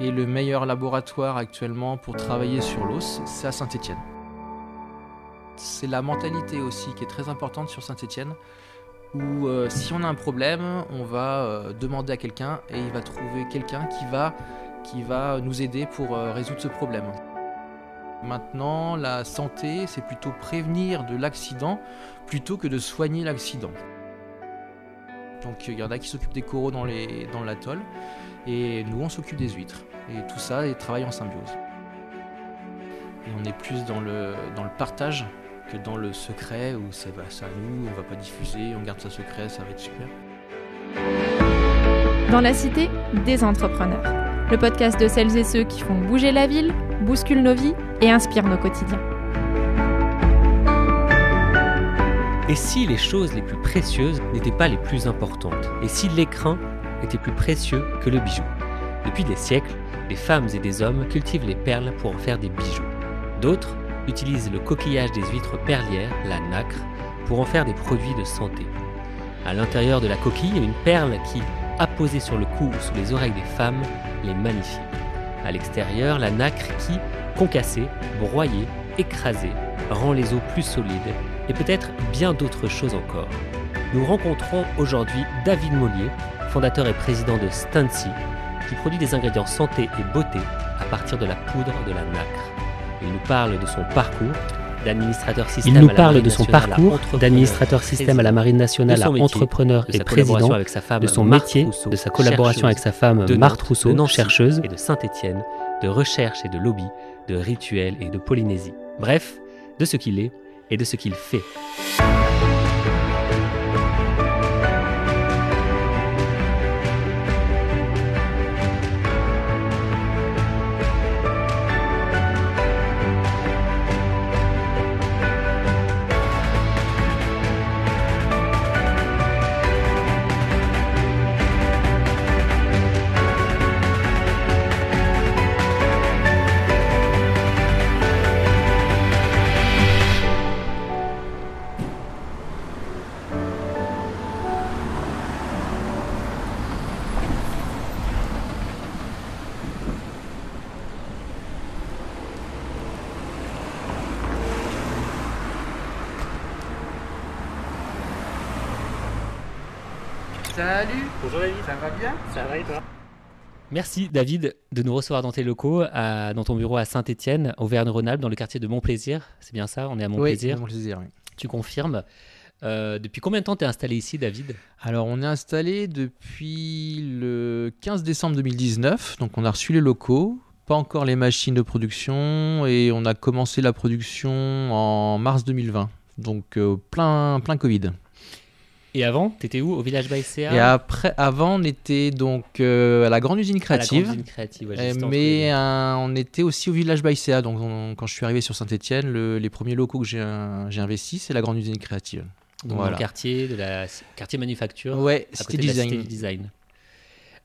Et le meilleur laboratoire actuellement pour travailler sur l'os, c'est à Saint-Étienne. C'est la mentalité aussi qui est très importante sur Saint-Étienne, où euh, si on a un problème, on va euh, demander à quelqu'un et il va trouver quelqu'un qui va, nous aider pour euh, résoudre ce problème. Maintenant, la santé, c'est plutôt prévenir de l'accident plutôt que de soigner l'accident. Donc il y en a qui s'occupent des coraux dans les- dans l'atoll et nous on s'occupe des huîtres. Et tout ça et travaille en symbiose. Et on est plus dans le, dans le partage que dans le secret où c'est bah, à nous, on va pas diffuser, on garde ça secret, ça va être super. Dans la cité, des entrepreneurs. Le podcast de celles et ceux qui font bouger la ville, bousculent nos vies et inspirent nos quotidiens. Et si les choses les plus précieuses n'étaient pas les plus importantes? Et si l'écrin était plus précieux que le bijou? Depuis des siècles, des femmes et des hommes cultivent les perles pour en faire des bijoux. D'autres utilisent le coquillage des huîtres perlières, la nacre, pour en faire des produits de santé. À l'intérieur de la coquille, une perle qui, apposée sur le cou ou sous les oreilles des femmes, les magnifie. À l'extérieur, la nacre qui, concassée, broyée, écrasée, rend les os plus solides et peut-être bien d'autres choses encore. Nous rencontrons aujourd'hui David Mollier, fondateur et président de Stancy, qui produit des ingrédients santé et beauté à partir de la poudre de la nacre. Il nous parle de son parcours d'administrateur système Il nous à la parle Marine de son parcours d'administrateur système à la Marine nationale, à entrepreneur et président, avec sa femme de son métier, de sa collaboration avec sa femme de Marthe Rousseau, de chercheuse. et de Saint-Étienne, de recherche et de lobby, de rituels et de Polynésie. Bref, de ce qu'il est et de ce qu'il fait. Merci David de nous recevoir dans tes locaux, à- dans ton bureau à Saint-Étienne, Auvergne-Rhône-Alpes, dans le quartier de Montplaisir. C'est bien ça On est à Montplaisir. Oui, mon plaisir, oui. Tu confirmes. Euh, depuis combien de temps t'es installé ici, David? Alors on est installé depuis le 15 décembre 2019, donc on a reçu les locaux, pas encore les machines de production et on a commencé la production en mars 2020, donc euh, plein, plein Covid. Et avant, t'étais où Au village Baïséa Et après, avant on était donc euh, à la grande usine À la créative. grande usine créative, ouais, Euh, juste mais on était aussi au village Baïséa, donc on- quand je suis arrivé sur Saint-Etienne, les premiers locaux que j'ai euh, j'ai investis, c'est la grande usine créative. Donc dans voilà. le quartier de la quartier manufacture, Ouais, de la design. cité design.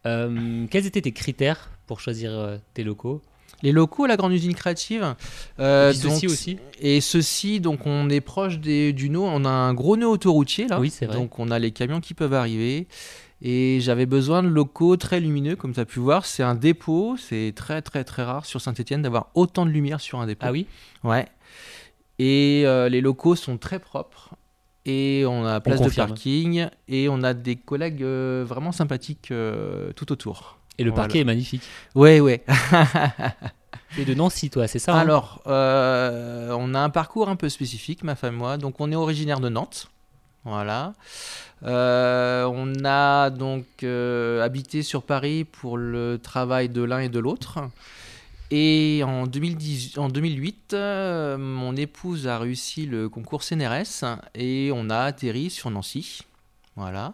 Euh, quels étaient tes critères pour choisir tes locaux? Les locaux à la grande usine créative. euh, ceci aussi Et ceci, donc on est proche des, du nœud, on a un gros nœud autoroutier là. Oui, c'est vrai. Donc on a les camions qui peuvent arriver. Et j'avais besoin de locaux très lumineux, comme tu as pu voir. C'est un dépôt, c'est très très très rare sur Saint-Etienne d'avoir autant de lumière sur un dépôt. Ah oui? Ouais. Et euh, les locaux sont très propres. Et on a place de parking. Et on a des collègues euh, vraiment sympathiques tout autour. Et le Voilà. parquet est magnifique. Ouais, ouais. Tu es de Nancy, toi, c'est ça hein? Alors, euh, on a un parcours un peu spécifique, ma femme et moi. Donc, on est originaire de Nantes. Voilà. Euh, on a donc euh, habité sur Paris pour le travail de l'un et de l'autre. Et en, 2010, en 2008, euh, mon épouse a réussi le concours CNRS et on a atterri sur Nancy. Voilà.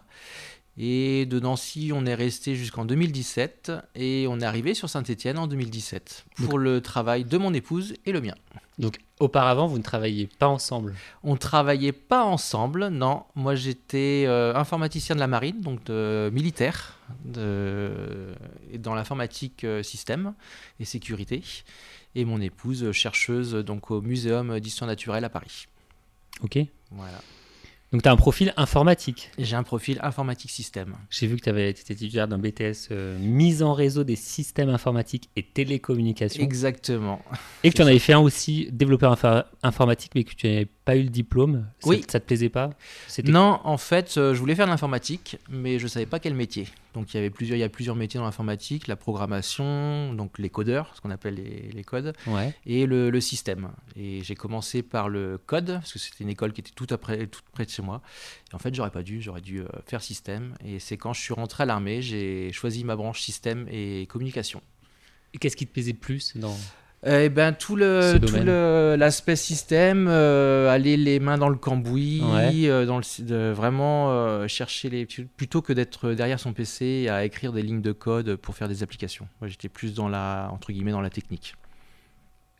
Et de Nancy, on est resté jusqu'en 2017 et on est arrivé sur Saint-Étienne en 2017 pour le travail de mon épouse et le mien. Donc, auparavant, vous ne travailliez pas ensemble? On travaillait pas ensemble, non. Moi, j'étais euh, informaticien de la marine, donc de, militaire, de, dans l'informatique euh, système et sécurité. Et mon épouse, chercheuse donc au Muséum d'histoire naturelle à Paris. Ok. Voilà. Donc tu as un profil informatique. J'ai un profil informatique système. J'ai vu que tu avais été titulaire d'un BTS euh, mise en réseau des systèmes informatiques et télécommunications. Exactement. Et que tu en avais fait un aussi, développeur infor- informatique, mais que tu n'avais pas eu le diplôme. Ça, Oui. Ça te plaisait pas? Non, en fait, euh, je voulais faire de l'informatique, mais je savais pas quel métier. Donc il y avait plusieurs, il y a plusieurs métiers dans l'informatique, la programmation, donc les codeurs, ce qu'on appelle les, les codes, Ouais. et le, le système. Et j'ai commencé par le code, parce que c'était une école qui était tout, après, tout près de chez moi. Et en fait, j'aurais pas dû, j'aurais dû euh, faire système. Et c'est quand je suis rentré à l'armée, j'ai choisi ma branche système et communication. Et qu'est-ce qui te plaisait le plus dans... Eh ben tout le tout le- l'aspect système, euh, aller les mains dans le cambouis, Ouais. euh, dans le de vraiment euh, chercher les plutôt que d'être derrière son PC à écrire des lignes de code pour faire des applications. Moi j'étais plus dans la entre guillemets dans la technique.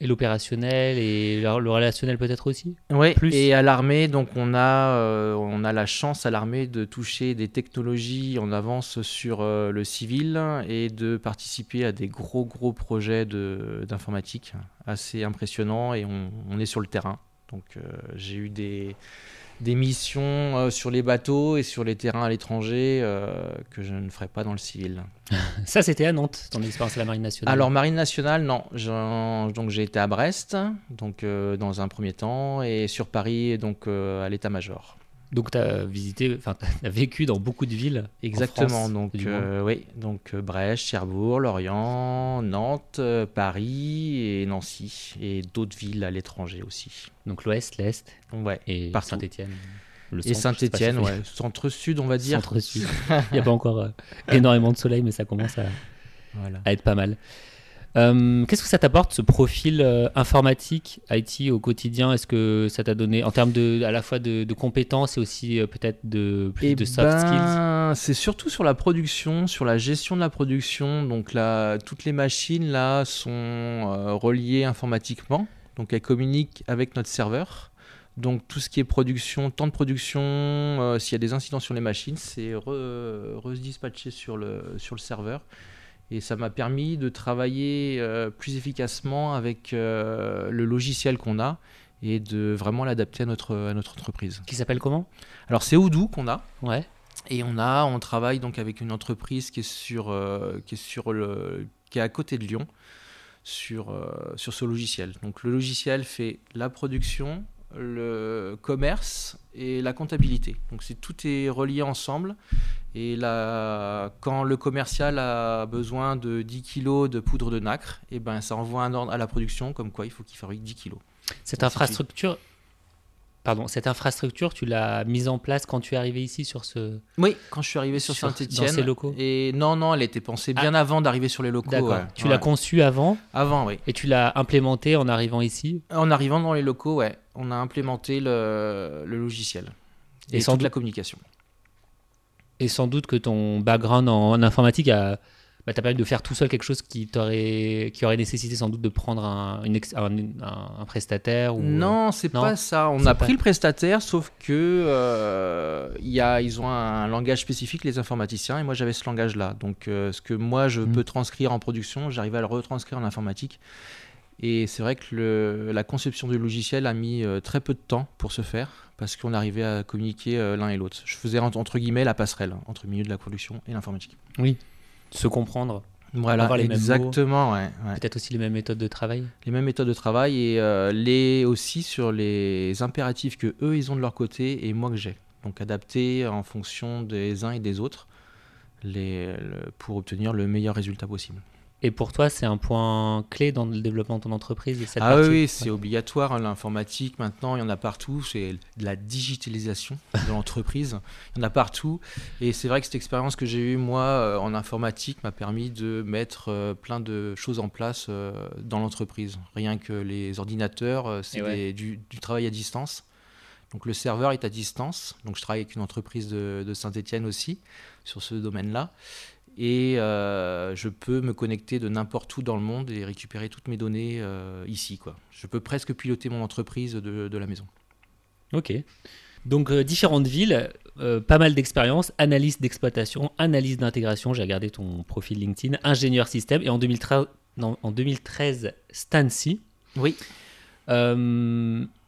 Et l'opérationnel et le relationnel peut-être aussi Oui. Plus. Et à l'armée donc on a euh, on a la chance à l'armée de toucher des technologies en avance sur euh, le civil et de participer à des gros gros projets d'informatique assez impressionnants et on, on est sur le terrain. Donc euh, j'ai eu des, des missions euh, sur les bateaux et sur les terrains à l'étranger euh, que je ne ferai pas dans le civil. Ça, c'était à Nantes, ton expérience à la Marine nationale. Alors Marine nationale, non. Donc j'ai été à Brest, donc euh, dans un premier temps, et sur Paris, donc euh, à l'état-major. Donc, tu as visité, enfin, tu as vécu dans beaucoup de villes. Exactement. France, donc euh, oui, donc euh, Brest, Cherbourg, Lorient, Nantes, euh, Paris et Nancy et d'autres villes à l'étranger aussi. Donc, l'Ouest, l'Est Ouais. et. Le Et Saint-Étienne, ouais, centre-sud, on va dire. Centre-Sud. Il n'y a pas encore euh, énormément de soleil, mais ça commence à, Voilà. à être pas mal. Euh, Qu'est-ce que ça t'apporte, ce profil euh, informatique, IT au quotidien? Est-ce que ça t'a donné, en termes de, à la fois de, de compétences et aussi euh, peut-être de, plus Et de soft skills? ben, c'est surtout sur la production, sur la gestion de la production. Donc là, toutes les machines là sont reliées informatiquement. Donc elles communiquent avec notre serveur. Donc tout ce qui est production, temps de production, euh, s'il y a des incidents sur les machines, c'est re- redispatché sur le, sur le serveur. Et ça m'a permis de travailler euh, plus efficacement avec euh, le logiciel qu'on a et de vraiment l'adapter à notre, à notre entreprise. Qui s'appelle comment? Alors c'est Odoo qu'on a. Ouais. Et on a, on travaille donc avec une entreprise qui est sur, euh, qui est sur le, qui est à côté de Lyon, sur, sur ce logiciel. Donc le logiciel fait la production, le commerce et la comptabilité. Donc c'est tout est relié ensemble. Et là, quand le commercial a besoin de 10 kg de poudre de nacre, et ben ça envoie un ordre à la production comme quoi il faut qu'il fabrique 10 kg. Cette infrastructure, pardon, cette infrastructure, tu l'as mise en place quand tu es arrivé ici sur ce. Oui, quand je suis arrivé sur, Sur- Saint-Etienne. dans ces locaux Ah. Et non, non, elle était pensée bien avant d'arriver sur les locaux. D'accord. ouais. Tu Ouais. l'as conçu avant Avant, oui. et tu l'as implémenté en arrivant ici. En arrivant dans les locaux, ouais, on a implémenté le, le logiciel Et et, sans toute doute- la communication. Et sans doute que ton background en, en informatique a bah, t'a permis de faire tout seul quelque chose qui t'aurait qui aurait nécessité sans doute de prendre un, une ex- un, un- un prestataire ou Non, c'est non, pas ça. On c'est a pas- pris le prestataire, sauf que euh, y a, ils ont un langage spécifique, les informaticiens, et moi j'avais ce langage-là. Donc euh, ce que moi je Mhm. peux transcrire en production, j'arrivais à le retranscrire en informatique. Et c'est vrai que le- la conception du logiciel a mis euh, très peu de temps pour se faire, parce qu'on arrivait à communiquer euh, l'un et l'autre. Je faisais entre, guillemets la passerelle hein, entre le milieu de la production et l'informatique. Se comprendre, Voilà, Avoir les mêmes mots. exactement, ouais, ouais. peut-être aussi les mêmes méthodes de travail. les mêmes méthodes de travail et euh, les aussi sur les impératifs que eux ils ont de leur côté et moi que j'ai. Donc adapter en fonction des uns et des autres les, le- pour obtenir le meilleur résultat possible. Et pour toi, c'est un point clé dans le développement de ton entreprise cette ah partie oui, c'est Ouais. obligatoire hein, l'informatique maintenant, il y en a partout, c'est de la digitalisation de l'entreprise, il y en a partout et c'est vrai que cette expérience que j'ai eue moi euh, en informatique m'a permis de mettre euh, plein de choses en place euh, dans l'entreprise. Rien que les ordinateurs, c'est ouais. du travail à distance. Donc le serveur est à distance, donc je travaille avec une entreprise de, de Saint-Etienne aussi sur ce domaine-là. Et euh, je peux me connecter de n'importe où dans le monde et récupérer toutes mes données euh, ici. Quoi. Je peux presque piloter mon entreprise de, de la maison. Ok. Donc euh, différentes villes, pas mal d'expérience, analyse d'exploitation, analyse d'intégration. J'ai regardé ton profil LinkedIn, ingénieur système et en 2013, non, en 2013 Stancy. Oui.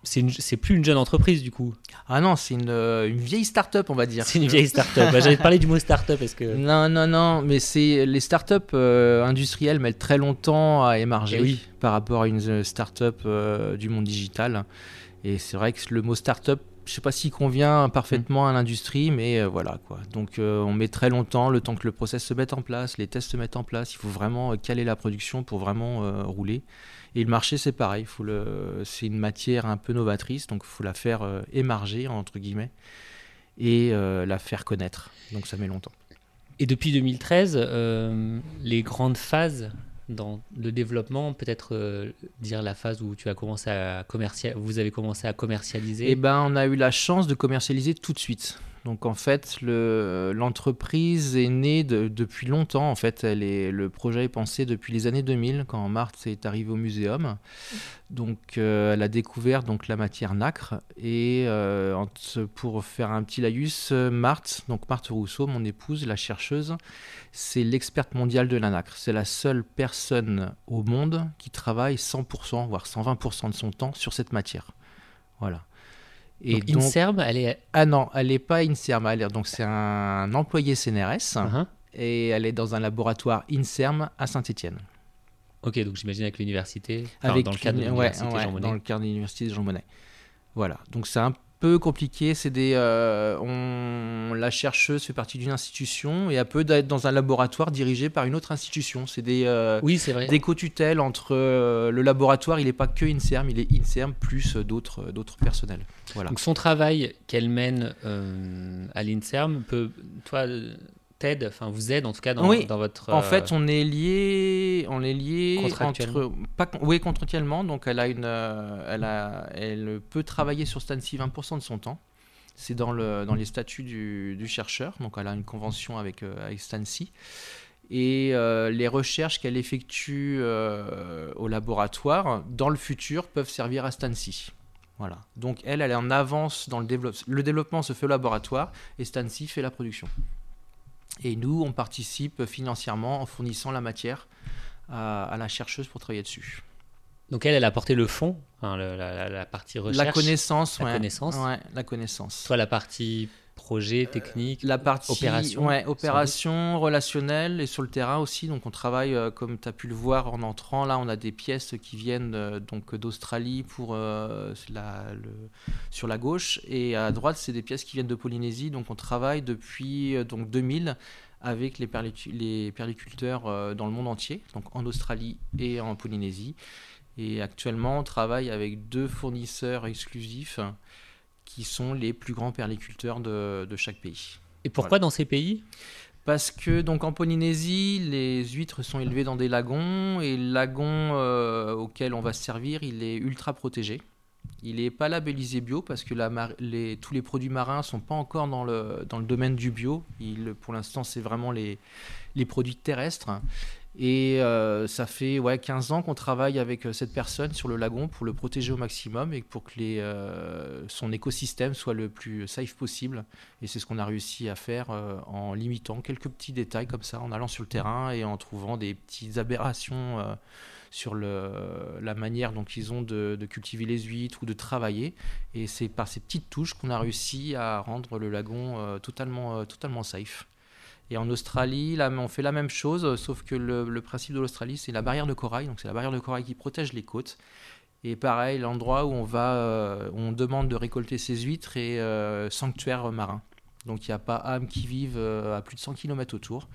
C'est plus une jeune entreprise du coup. Ah non, c'est une, euh, une vieille start-up, on va dire. C'est une vieille start-up. Bah, J'allais te parler du mot start-up que. Non, non, non, mais c'est les startups euh, industrielles mettent très longtemps à émarger Eh oui. par rapport à une euh, startup euh, du monde digital. Et c'est vrai que le mot startup, je sais pas s'il convient parfaitement à l'industrie, mais euh, voilà quoi. Donc on met très longtemps, le temps que le process se mette en place, les tests se mettent en place. Il faut vraiment caler la production pour vraiment rouler. Et le marché, c'est pareil. il Faut le, c'est une matière un peu novatrice, donc il faut la faire euh, émarger entre guillemets et euh, la faire connaître. Donc ça met longtemps. Et depuis 2013, euh, les grandes phases dans le développement, peut-être euh, dire la phase où tu as commencé à commercial, vous avez commencé à commercialiser? Eh ben, on a eu la chance de commercialiser tout de suite. Donc en fait, le- l'entreprise est née de- depuis longtemps. En fait, le projet est pensé depuis les années 2000, quand Marthe est arrivée au muséum. Donc euh, elle a découvert donc la matière nacre et euh, pour faire un petit laïus, euh, Marthe, donc Marthe Rousseau, mon épouse, la chercheuse, c'est l'experte mondiale de la nacre. C'est la seule personne au monde qui travaille 100%, voire 120% de son temps sur cette matière. Voilà. Et donc, Inserm, elle est. ah non, elle n'est pas INSERM. Elle est- donc c'est un employé CNRS Uhum. et elle est dans un laboratoire INSERM à Saint-Étienne. Ok, donc j'imagine avec l'université, enfin, Avec dans le cadre de ouais, ouais, Jean Monnet. dans le cadre de l'université Jean Monnet. Voilà. Donc c'est un peu compliqué. C'est des, euh, on, la chercheuse fait partie d'une institution et elle peut d'être dans un laboratoire dirigé par une autre institution. C'est des euh, Oui, c'est vrai. des co-tutelles entre euh, le laboratoire. Il n'est pas que INSERM, il est INSERM plus d'autres d'autres personnels. Voilà. Donc son travail qu'elle mène à l'Inserm peut, toi, t'aide, enfin vous aide en tout cas dans, Oui. dans votre. En euh, fait, on est lié, on est lié entre, pas, oui, contractuellement. Donc, elle a une, euh, elle a, elle peut travailler sur Stancy 20% de son temps. C'est dans le, dans les statuts du, du chercheur. Donc, elle a une convention avec, euh, avec Stancy. Et euh, les recherches qu'elle effectue euh, au laboratoire, dans le futur, peuvent servir à Stancy. Voilà. Donc, elle, elle est en avance dans le développement. Le développement se fait au laboratoire et Stancy fait la production. Et nous, on participe financièrement en fournissant la matière à, à la chercheuse pour travailler dessus. Donc elle, elle a porté le fond, hein, le- la, partie recherche. la connaissance, la ouais. connaissance. Ouais, la connaissance. Toi, la partie projet, technique. la partie opération, ouais, opération relationnelle et sur le terrain aussi. Donc on travaille, euh, comme tu as pu le voir en entrant, là on a des pièces qui viennent euh, donc d'Australie pour euh, la, le- sur la gauche et à droite c'est des pièces qui viennent de Polynésie. Donc on travaille depuis donc 2000 avec les, les perliculteurs dans le monde entier, donc en Australie et en Polynésie. Et actuellement on travaille avec deux fournisseurs exclusifs qui sont les plus grands perliculteurs de, de chaque pays. Et pourquoi dans ces pays? Parce que donc en Polynésie, les huîtres sont élevées dans des lagons et le lagon euh, auquel on va se servir, il est ultra protégé. Il n'est pas labellisé bio parce que la mar- les- tous les produits marins sont pas encore dans le, dans le domaine du bio. Il, pour l'instant, c'est vraiment les, les produits terrestres. Et euh, ça fait ouais, 15 ans qu'on travaille avec euh, cette personne sur le lagon pour le protéger au maximum et pour que euh, son écosystème soit le plus safe possible. Et c'est ce qu'on a réussi à faire en limitant quelques petits détails comme ça, en allant sur le terrain et en trouvant des petites aberrations sur la manière dont ils ont de, de cultiver les huîtres ou de travailler. Et c'est par ces petites touches qu'on a réussi à rendre le lagon totalement, totalement safe. Et en Australie, là, on fait la même chose, sauf que le, principe de l'Australie, c'est la barrière de corail. Donc, c'est la barrière de corail qui protège les côtes. Et pareil, l'endroit où on va, euh, on demande de récolter ces huîtres est euh, sanctuaire marin. Donc, il n'y a pas âme qui vive euh, à plus de 100 km autour.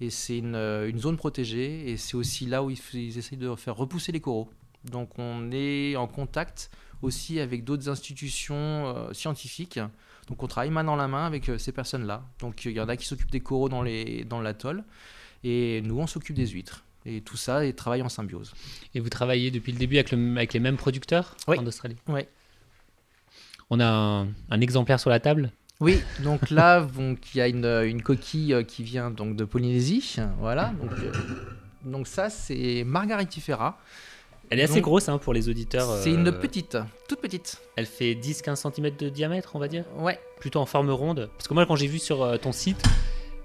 Et c'est une, euh, une zone protégée. Et c'est aussi là où ils, essayent de faire repousser les coraux. Donc, on est en contact aussi avec d'autres institutions scientifiques. Donc on travaille main dans la main avec euh, ces personnes-là. Donc il y en a qui s'occupent des coraux dans les dans l'atoll et nous on s'occupe des huîtres. Et tout ça et travaille en symbiose. Et vous travaillez depuis le début avec, le- avec les mêmes producteurs Oui. en Australie Oui. On a un, un exemplaire sur la table. Oui, donc là il y a une, une coquille euh, qui vient donc de Polynésie, voilà. Donc, euh, donc ça c'est Margaritifera. Elle est assez Donc, grosse hein, pour les auditeurs. C'est euh, une petite, toute petite. Elle fait 10-15 cm de diamètre, on va dire Ouais. Plutôt en forme ronde. Parce que moi, quand j'ai vu sur euh, ton site,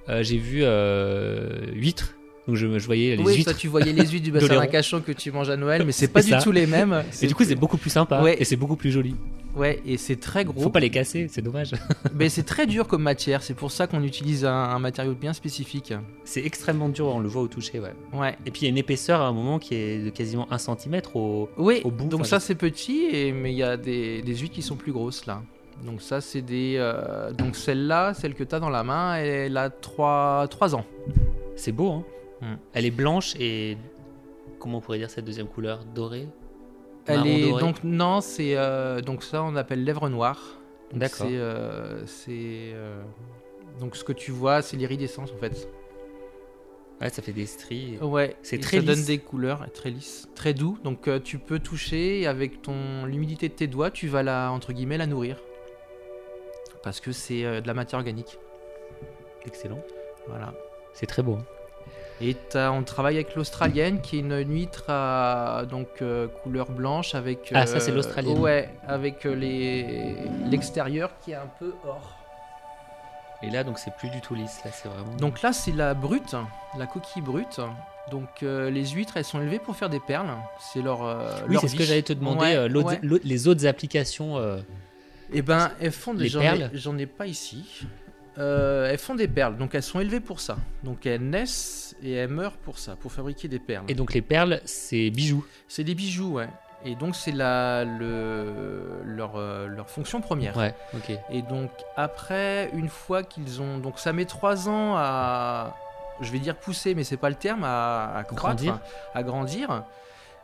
euh, j'ai vu euh, huîtres Donc je, je voyais les oui, huîtres. toi tu voyais les huîtres du bassin d'Oléron. d'Arcachon que tu manges à Noël, mais c'est pas du tout les mêmes. Et du coup, c'est beaucoup plus sympa Ouais. et c'est beaucoup plus joli. Ouais, et c'est très gros. Faut pas les casser, c'est dommage. Mais c'est très dur comme matière, c'est pour ça qu'on utilise un, un matériau bien spécifique. C'est extrêmement dur, on le voit au toucher, ouais. Ouais. Et puis il y a une épaisseur à un moment qui est de quasiment 1 cm au. Oui, Au bout, donc enfin, ça c'est petit, et, mais il y a des, des huîtres qui sont plus grosses là. Donc ça c'est des... euh, donc celle-là, celle que tu as dans la main, elle a 3, 3 ans. C'est beau, hein. Hmm. Elle est blanche et. Comment on pourrait dire cette deuxième couleur? Dorée? Elle est... doré? Donc non, c'est... euh, donc ça on appelle lèvre noire. Donc, D'accord. C'est... euh, euh, Donc ce que tu vois, c'est l'iridescence en fait. Ouais, ça fait des stries. Ouais, C'est très ça donne des couleurs très lisses, très doux. Donc tu peux toucher et avec ton l'humidité de tes doigts, tu vas la entre guillemets la nourrir parce que c'est de la matière organique. Excellent. Voilà. C'est très beau. hein. Et on travaille avec l'australienne qui est une huître à donc euh, couleur blanche avec Ah, ça, c'est l'australienne. Ouais, avec euh, l'extérieur qui est un peu or. Et là, donc, c'est plus du tout lisse. Là, c'est vraiment. Donc là, c'est la brute, la coquille brute. Donc euh, les huîtres, elles sont élevées pour faire des perles. C'est leur euh, oui, c'est ce que j'allais te demander. Ouais, euh, ouais. les autres applications. euh, Eh ben, elles font des Les perles J'en ai pas ici. Euh, elles font des perles, donc elles sont élevées pour ça. Donc elles naissent et elles meurent pour ça, pour fabriquer des perles. Et donc, les perles, c'est bijoux. C'est des bijoux, ouais. Et donc c'est la le, leur, euh, leur fonction première. Ouais, ok. Et donc après, une fois qu'ils ont, donc ça met trois ans à, je vais dire pousser, mais c'est pas le terme, à, à croître, Grandir. à grandir.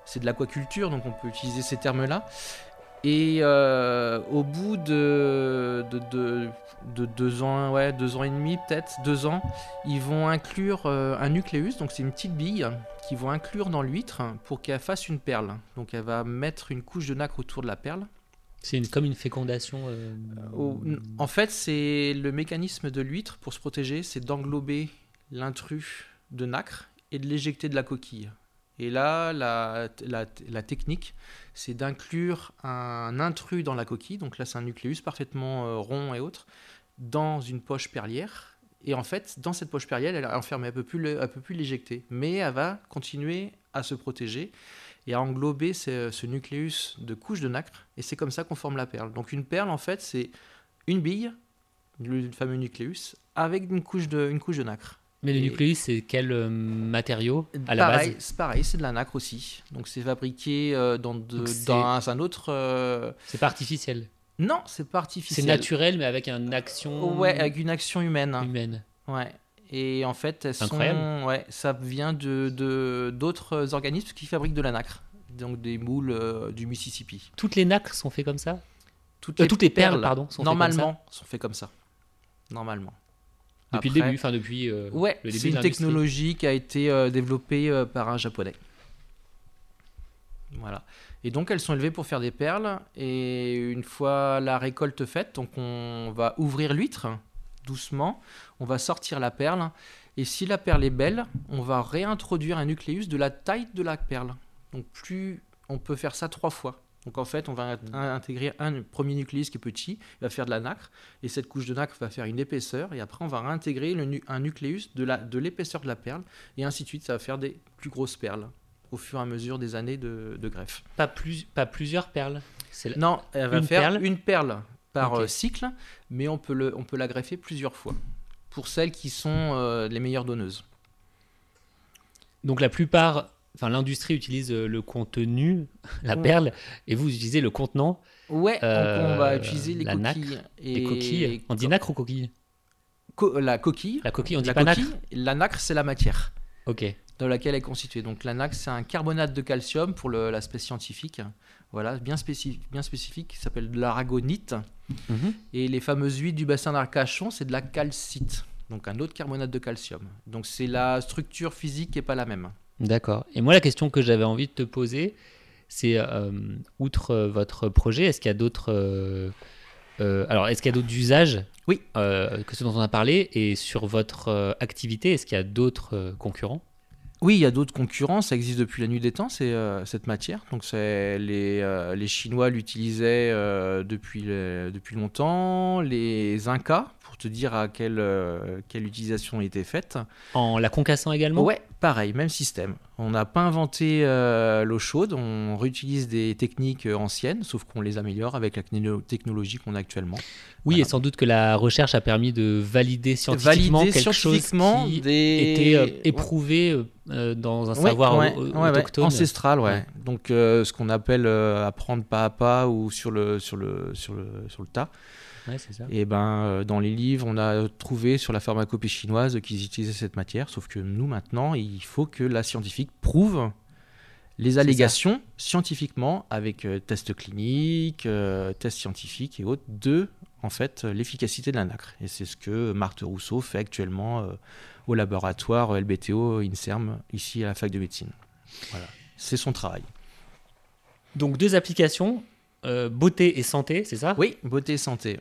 C'est de l'aquaculture, donc on peut utiliser ces termes-là. Et euh, au bout de, de, de, de deux ans, ouais, deux ans et demi peut-être, deux ans, ils vont inclure euh, un nucléus, donc c'est une petite bille qu'ils vont inclure dans l'huître pour qu'elle fasse une perle. Donc elle va mettre une couche de nacre autour de la perle. C'est une, comme une fécondation. euh, En fait, c'est le mécanisme de l'huître pour se protéger, c'est d'englober l'intrus de nacre et de l'éjecter de la coquille. Et là, la, technique, c'est d'inclure un intrus dans la coquille, donc là c'est un nucléus parfaitement euh, rond et autre, dans une poche perlière. Et en fait, dans cette poche perlière, elle est enfermée, elle ne peut plus l'éjecter. Mais elle va continuer à se protéger et à englober ce, nucléus de couches de nacre. Et c'est comme ça qu'on forme la perle. Donc une perle, en fait, c'est une bille, le fameux nucléus, avec une couche de, une couche de nacre. Mais le Et- nucléus, c'est quel euh, matériau à la pareil, base c'est pareil, c'est de la nacre aussi. Donc c'est fabriqué euh, dans, de- c'est- dans un autre. euh, C'est pas artificiel. Non, c'est pas C'est artificiel. naturel, mais avec une action Ouais, avec une action humaine. humaine. Ouais. Et en fait, elles sont, ouais, ça vient de de- d'autres organismes qui fabriquent de la nacre. Donc des moules du Mississippi. Toutes les nacres sont faites comme ça? Toutes toutes les perles, pardon, sont faites comme normalement, sont faites comme ça. Normalement. Depuis Après- le début, enfin depuis euh, Ouais, le début c'est une technologie qui a été euh, développée euh, par un japonais. Voilà. Et donc elles sont élevées pour faire des perles. Et une fois la récolte faite, donc on va ouvrir l'huître doucement. On va sortir la perle. Et si la perle est belle, on va réintroduire un nucléus de la taille de la perle. Donc plus on peut faire ça trois fois. Donc en fait, on va int- intégrer un premier nucléus qui est petit, il va faire de la nacre, et cette couche de nacre va faire une épaisseur, et après on va réintégrer le nu- un nucléus de l'épaisseur de la perle, et ainsi de suite, ça va faire des plus grosses perles au fur et à mesure des années de, de greffe. pas, plus, pas plusieurs perles. La- Non, elle va Une faire perle une perle par euh, cycle, mais on peut, le, on peut la greffer plusieurs fois, pour celles qui sont euh, les meilleures donneuses. Donc la plupart, enfin l'industrie utilise euh, le contenu, la Ouais. perle, et vous utilisez le contenant, Ouais, donc Euh, on va utiliser les nacre, coquilles. les et- coquilles. On dit nacre ou coquille Co- la coquille. La coquille, on dit la pas coquille, nacre La nacre, c'est la matière. Ok. dans laquelle elle est constituée. Donc la nacre, c'est un carbonate de calcium pour l'aspect scientifique, voilà, bien, spécifique, bien spécifique, qui s'appelle de l'aragonite. Mhm. Et les fameuses huîtres du bassin d'Arcachon, c'est de la calcite, donc un autre carbonate de calcium. Donc c'est la structure physique qui n'est pas la même. D'accord. Et moi, la question que j'avais envie de te poser, c'est euh, outre euh, votre projet, est-ce qu'il y a d'autres. euh, alors, est-ce qu'il y a d'autres usages Oui. que ce dont on a parlé Et sur votre activité, est-ce qu'il y a d'autres concurrents? Oui, il y a d'autres concurrents, ça existe depuis la nuit des temps, c'est cette matière. Donc c'est les, les Chinois l'utilisaient depuis, depuis longtemps, les Incas pour te dire à quelle, quelle utilisation était faite. En la concassant également? Ouais, pareil, même système. On n'a pas inventé euh, l'eau chaude, on réutilise des techniques euh, anciennes, sauf qu'on les améliore avec la technologie qu'on a actuellement. Oui, Voilà. et sans doute que la recherche a permis de valider scientifiquement Valider quelque scientifiquement chose qui des... était euh, éprouvé euh, euh, dans un Ouais, savoir ouais, autochtone. ancestral, ouais. Donc ce qu'on appelle apprendre pas à pas ou sur le sur le sur le sur le tas. Ouais, c'est ça. Et ben euh, dans les livres, on a trouvé sur la pharmacopée chinoise qu'ils utilisaient cette matière, sauf que nous maintenant, il faut que la scientifique prouve les allégations scientifiquement avec euh, tests cliniques, euh, tests scientifiques et autres de en fait l'efficacité de la nacre. Et c'est ce que Marthe Rousseau fait actuellement euh, au laboratoire LBTO INSERM ici à la fac de médecine. Voilà, c'est son travail. Donc deux applications, beauté et santé, c'est ça? Oui, beauté et santé.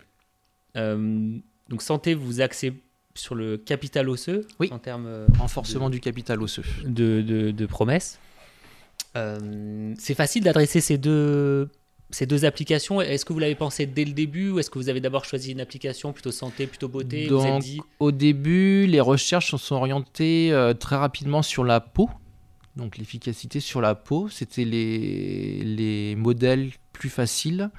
Euh, donc santé, vous axez sur le capital osseux Oui. en termes euh, Renforcement du capital osseux. de, de, de promesses. Euh, c'est facile d'adresser ces deux, ces deux applications. Est-ce que vous l'avez pensé dès le début ou est-ce que vous avez d'abord choisi une application plutôt santé, plutôt beauté Vous Donc, dit au début, les recherches se sont orientées euh, très rapidement sur la peau. Donc, l'efficacité sur la peau, c'était les, les modèles plus faciles.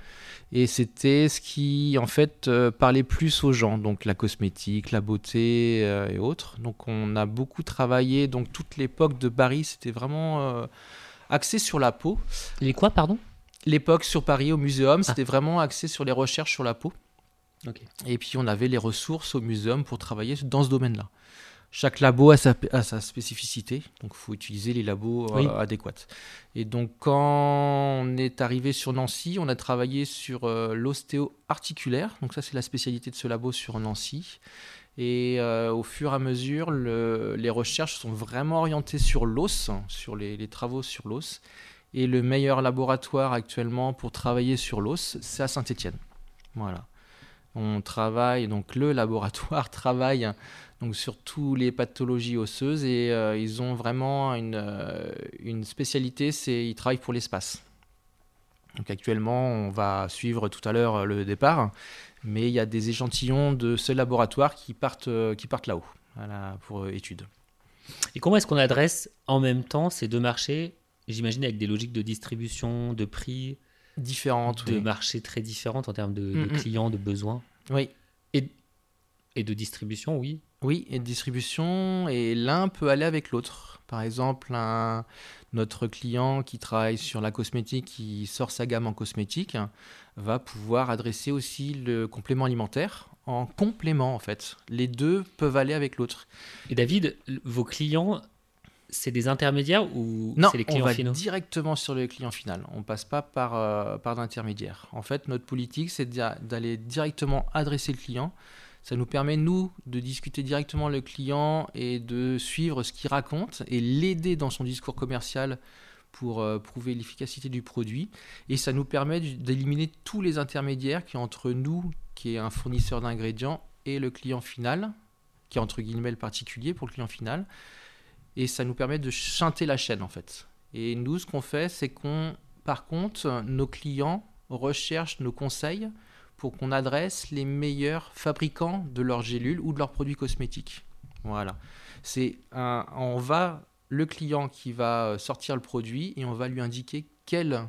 Et c'était ce qui, en fait, euh, parlait plus aux gens. Donc, la cosmétique, la beauté euh, et autres. Donc, on a beaucoup travaillé. Donc, toute l'époque de Paris, c'était vraiment euh, axé sur la peau. les quoi, pardon? L'époque sur Paris, au muséum, c'était vraiment axé sur les recherches sur la peau. Et puis on avait les ressources au muséum pour travailler dans ce domaine-là. Chaque labo a sa, a sa spécificité, donc il faut utiliser les labos euh, Oui. adéquats. Et donc quand on est arrivé sur Nancy, on a travaillé sur euh, l'ostéo-articulaire, donc ça c'est la spécialité de ce labo sur Nancy. Et euh, au fur et à mesure, le- les recherches sont vraiment orientées sur l'os, sur les, les travaux sur l'os. Et le meilleur laboratoire actuellement pour travailler sur l'os, c'est à Saint-Étienne. Voilà. On travaille, donc le laboratoire travaille donc sur toutes les pathologies osseuses et euh, ils ont vraiment une, euh, une spécialité, c'est ils travaillent pour l'espace. Donc actuellement, on va suivre tout à l'heure euh, le départ, mais il y a des échantillons de ce laboratoire qui partent, qui partent là-haut voilà, pour études. Et comment est-ce qu'on adresse en même temps ces deux marchés J'imagine avec des logiques de distribution, de prix, Différentes, de oui. marchés très différentes en termes de, de Mm, mm. clients, de besoins? Oui. et de distribution, oui. Oui, et distribution, et l'un peut aller avec l'autre. Par exemple, un- notre client qui travaille sur la cosmétique, qui sort sa gamme en cosmétique, va pouvoir adresser aussi le complément alimentaire en complément, en fait. Les deux peuvent aller avec l'autre. Et David, vos clients, c'est des intermédiaires ou Non, c'est les on clients va finaux directement sur le client final. On passe pas par, euh, par d'intermédiaire. En fait, notre politique, c'est d'a- d'aller directement adresser le client. Ça nous permet, nous, de discuter directement le client et de suivre ce qu'il raconte et l'aider dans son discours commercial pour euh, prouver l'efficacité du produit. Et ça nous permet d'éliminer tous les intermédiaires qui entre nous, qui est un fournisseur d'ingrédients, et le client final, qui est entre guillemets le particulier pour le client final. Et ça nous permet de chanter la chaîne en fait. Et nous, ce qu'on fait, c'est qu'on, par contre, nos clients recherchent nos conseils pour qu'on adresse les meilleurs fabricants de leurs gélules ou de leurs produits cosmétiques. Voilà. C'est on va le client qui va euh, sortir le produit et on va lui indiquer quel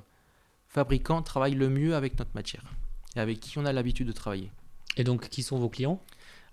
fabricant travaille le mieux avec notre matière et avec qui on a l'habitude de travailler. Et donc, qui sont vos clients?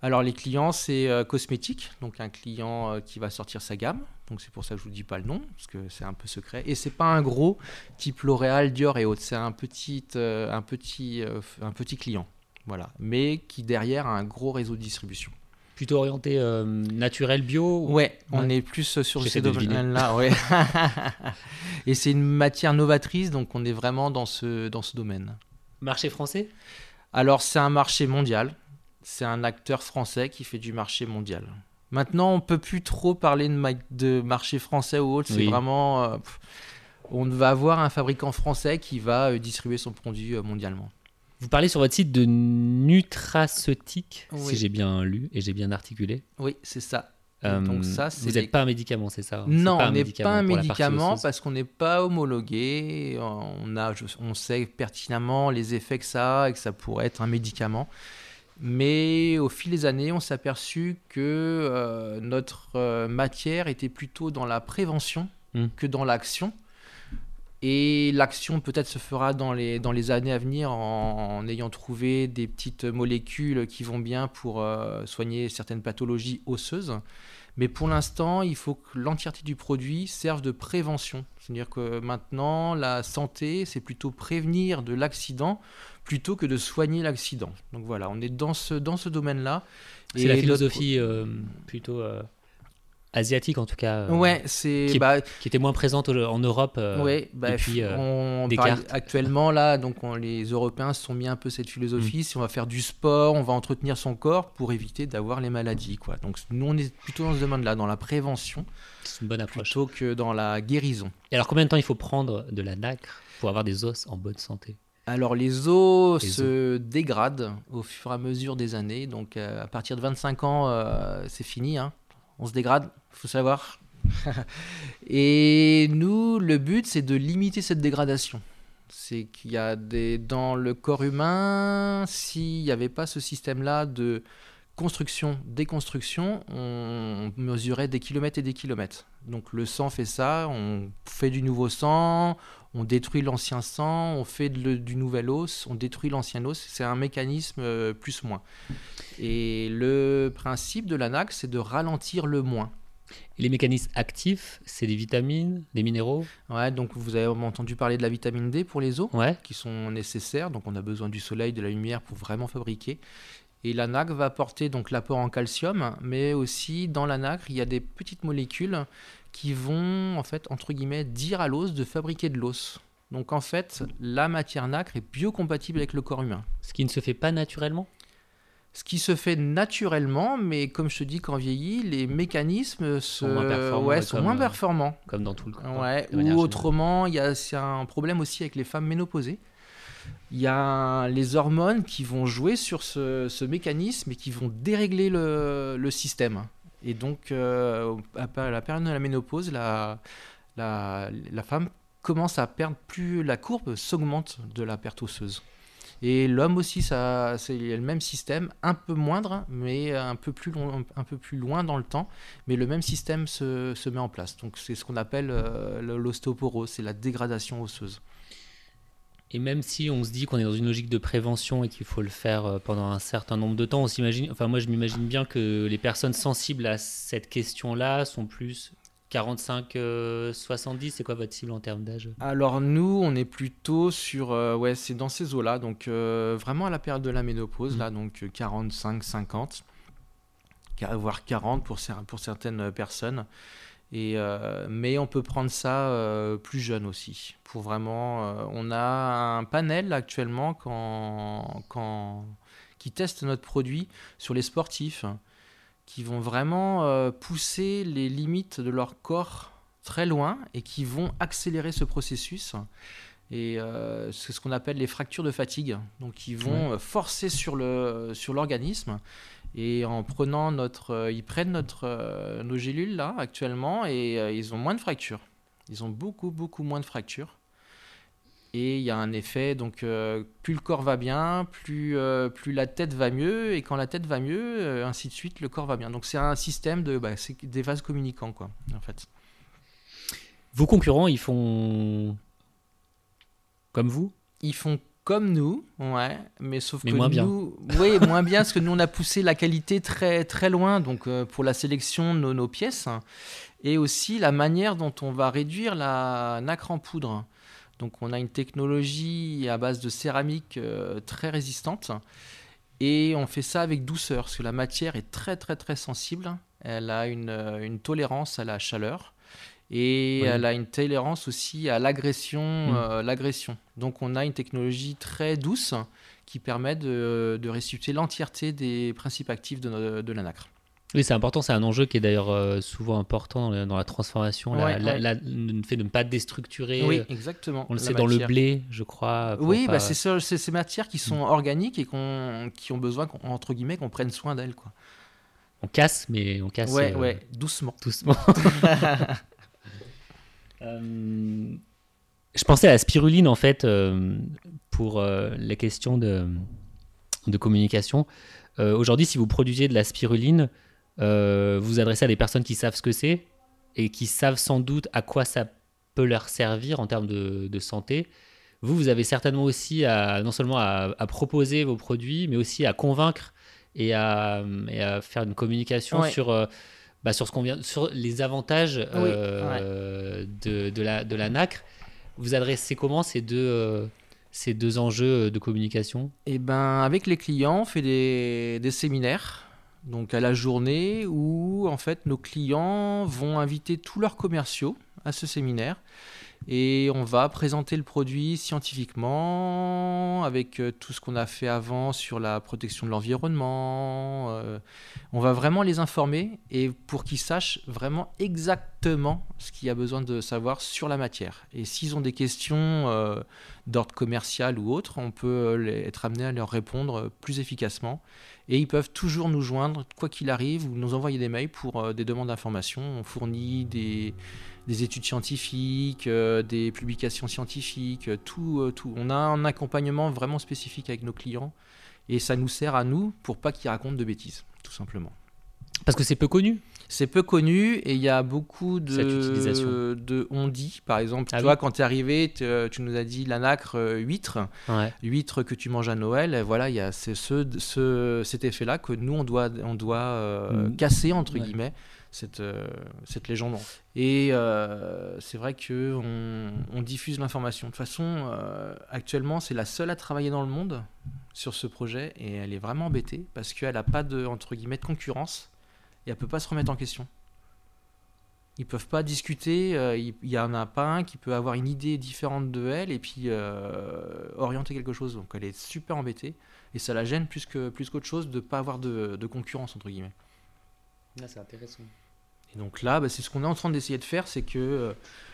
Alors les clients, c'est euh, cosmétique, donc un client euh, qui va sortir sa gamme. Donc c'est pour ça que je vous dis pas le nom, parce que c'est un peu secret. Et c'est pas un gros type L'Oréal, Dior et autres. C'est un petit, euh, un petit, euh, un petit client, voilà. Mais qui derrière a un gros réseau de distribution. Plutôt orientés euh, naturel, bio ou- Ouais, on Ouais. est plus sur ces domaines-là. Ouais. et c'est une matière novatrice, donc on est vraiment dans ce, dans ce domaine. Marché français? Alors, c'est un marché mondial. C'est un acteur français qui fait du marché mondial. Maintenant, on peut plus trop parler de, ma- de marché français ou autre. C'est Oui. vraiment. euh, pff, on va avoir un fabricant français qui va euh, distribuer son produit euh, mondialement. Vous parlez sur votre site de nutraceutique, Oui. si j'ai bien lu et j'ai bien articulé. Oui, c'est ça. Donc ça, vous des- n'êtes pas un médicament, c'est ça C'est Non, on n'est pas un médicament parce qu'on n'est pas homologué. On, a, on sait pertinemment les effets que ça a et que ça pourrait être un médicament. Mais au fil des années, on s'est aperçu que euh, notre euh, matière était plutôt dans la prévention Mm. que dans l'action. Et l'action peut-être se fera dans les, dans les années à venir en, en ayant trouvé des petites molécules qui vont bien pour euh, soigner certaines pathologies osseuses. Mais pour l'instant, il faut que l'entièreté du produit serve de prévention. C'est-à-dire que maintenant, la santé, c'est plutôt prévenir de l'accident plutôt que de soigner l'accident. Donc voilà, on est dans ce, dans ce domaine-là. C'est la notre- philosophie euh, plutôt euh, asiatique en tout cas, euh, Ouais, c'est qui est- bah, qui était moins présente en Europe. euh, ouais, bah, depuis, euh, on Descartes. parle actuellement là, donc on- les Européens se sont mis un peu cette Mm. philosophie. Si on va faire du sport, on va entretenir son corps pour éviter d'avoir les maladies, quoi. Donc nous, on est plutôt dans ce domaine-là, dans la prévention, C'est une bonne approche. plutôt que dans la guérison. Et alors combien de temps il faut prendre de la nacre pour avoir des os en bonne santé? Alors les os Les se dégradent au fur et à mesure des années. Donc euh, à partir de 25 ans, euh, c'est fini. hein. On se dégrade, faut savoir. et nous, le but, c'est de limiter cette dégradation. C'est qu'il y a des dans le corps humain, s'il n'y avait pas ce système-là de construction, déconstruction, on mesurait des kilomètres et des kilomètres. Donc le sang fait ça, on fait du nouveau sang, on détruit l'ancien sang, on fait de du nouvel os, on détruit l'ancien os. C'est un mécanisme euh, plus-moins. Et le principe de l'ANAC, c'est de ralentir le moins. Et les mécanismes actifs, c'est des vitamines, des minéraux? Ouais, donc vous avez entendu parler de la vitamine D pour les os, Ouais. qui sont nécessaires. Donc on a besoin du soleil, de la lumière pour vraiment fabriquer. Et l'ANAC va apporter donc l'apport en calcium, mais aussi dans l'ANAC, il y a des petites molécules qui vont, en fait, entre guillemets, dire à l'os de fabriquer de l'os. Donc en fait, la matière nacre est biocompatible avec le corps humain. Ce qui ne se fait pas naturellement? Ce qui se fait naturellement, mais comme je te dis, quand on vieillit, les mécanismes se- moins performants ouais, sont moins euh, performants. comme dans tout le corps. Ouais, ou autrement, il y a c'est un problème aussi avec les femmes ménopausées. Il y a les hormones qui vont jouer sur ce, mécanisme et qui vont dérégler le, système. Et donc, euh, à la période de la ménopause, la, femme commence à perdre plus, la courbe s'augmente de la perte osseuse. Et l'homme aussi, ça, c'est le même système, un peu moindre, mais un peu plus, long- un peu plus loin dans le temps mais le même système se, met en place. Donc c'est ce qu'on appelle euh, l'ostéoporose, c'est la dégradation osseuse. Et même si on se dit qu'on est dans une logique de prévention et qu'il faut le faire euh, pendant un certain nombre de temps, on s'imagine, enfin moi je m'imagine bien que les personnes sensibles à cette question-là sont plus 45, euh, 70. C'est quoi votre cible en termes d'âge? Alors nous, on est plutôt sur, euh, ouais, c'est dans ces eaux-là, donc euh, vraiment à la période de la ménopause, là, donc 45-50, voire 40 pour, pour certaines personnes. Et, euh, mais on peut prendre ça euh, plus jeune aussi. Pour vraiment, euh, on a un panel actuellement quand, quand, qui teste notre produit sur les sportifs qui vont vraiment pousser les limites de leur corps très loin et qui vont accélérer ce processus. Et c'est ce qu'on appelle les fractures de fatigue. Donc ils vont forcer sur l'organisme et en prenant notre, euh, ils prennent notre euh, nos gélules là actuellement et euh, ils ont moins de fractures. Ils ont beaucoup beaucoup moins de fractures. Et il y a un effet, donc euh, plus le corps va bien, plus, euh, plus la tête va mieux, et quand la tête va mieux, euh, ainsi de suite, le corps va bien. Donc c'est un système de, bah, c'est des vases communicants, quoi, en fait. Vos concurrents, ils font comme vous? Ils font comme nous, ouais, mais sauf Mais que moins bien. nous, oui, moins bien, parce que nous on a poussé la qualité très très loin, donc euh, pour la sélection de nos, nos pièces, et aussi la manière dont on va réduire la nacre en poudre. Donc on a une technologie à base de céramique euh, très résistante, et on fait ça avec douceur, parce que la matière est très très très sensible. Elle a une, euh, une tolérance à la chaleur. Et Oui. elle a une tolérance aussi à l'agression. Mm. euh, l'agression. Donc on a une technologie très douce qui permet de, de restituer l'entièreté des principes actifs de, de la nacre. Oui, c'est important. C'est un enjeu qui est d'ailleurs euh, souvent important dans la, transformation. Ouais, la- ouais. la- le fait de ne pas déstructurer. Oui, euh, exactement. on le sait dans le blé, je crois. Oui, pas- bah, c'est ces matières qui sont Mm. organiques et qui ont besoin, qu'on- entre guillemets, qu'on prenne soin d'elles. Quoi. On casse, mais on casse Ouais, euh, ouais, doucement. doucement. Euh, je pensais à la spiruline en fait euh, pour euh, la question de de communication. Aujourd'hui, si vous produisez de la spiruline, vous vous adressez à des personnes qui savent ce que c'est et qui savent sans doute à quoi ça peut leur servir en termes de, de santé. Vous, vous avez certainement aussi à, non seulement à, à proposer vos produits, mais aussi à convaincre et à, et à faire une communication Ouais. sur, bah, sur, ce qu'on vient, sur les avantages euh, de, de, la, de la nacre. Vous adressez comment ces deux, euh, ces deux enjeux de communication? Et ben avec les clients, on fait des, des séminaires, donc à la journée où en fait nos clients vont inviter tous leurs commerciaux à ce séminaire et on va présenter le produit scientifiquement avec euh, tout ce qu'on a fait avant sur la protection de l'environnement. euh, on va vraiment les informer et pour qu'ils sachent vraiment exactement ce qu'il y a besoin de savoir sur la matière. Et s'ils ont des questions euh, d'ordre commercial ou autre, on peut être amené à leur répondre plus efficacement. Et ils peuvent toujours nous joindre, quoi qu'il arrive, ou nous envoyer des mails pour des demandes d'informations. On fournit des, des études scientifiques, euh, des publications scientifiques, euh, tout, euh, tout. On a un accompagnement vraiment spécifique avec nos clients. Et ça nous sert à nous pour pas qu'ils racontent de bêtises, tout simplement. Parce que c'est peu connu? C'est peu connu et il y a beaucoup Cette utilisation. de, de on-dit. Par exemple, Ah toi, oui. quand tu es arrivé, tu tu nous as dit la nacre euh, huître Ouais. huître que tu manges à Noël, et voilà, il y a ce, ce, ce- cet effet-là que nous, on doit, on doit euh, Mm. casser, entre Ouais. guillemets, cette, euh, cette légende. Et euh, c'est vrai qu'on on diffuse l'information. De toute façon, euh, actuellement, c'est la seule à travailler dans le monde sur ce projet, et elle est vraiment embêtée parce qu'elle n'a pas de, entre guillemets, concurrence, et elle peut pas se remettre en question. Ils peuvent pas discuter, il n'y en a pas un qui peut avoir une idée différente de elle et puis orienter quelque chose. Donc elle est super embêtée et ça la gêne plus que plus qu'autre chose de pas avoir de, de concurrence entre guillemets. C'est intéressant. Et donc là, bah, c'est ce qu'on est en train d'essayer de faire, c'est que euh,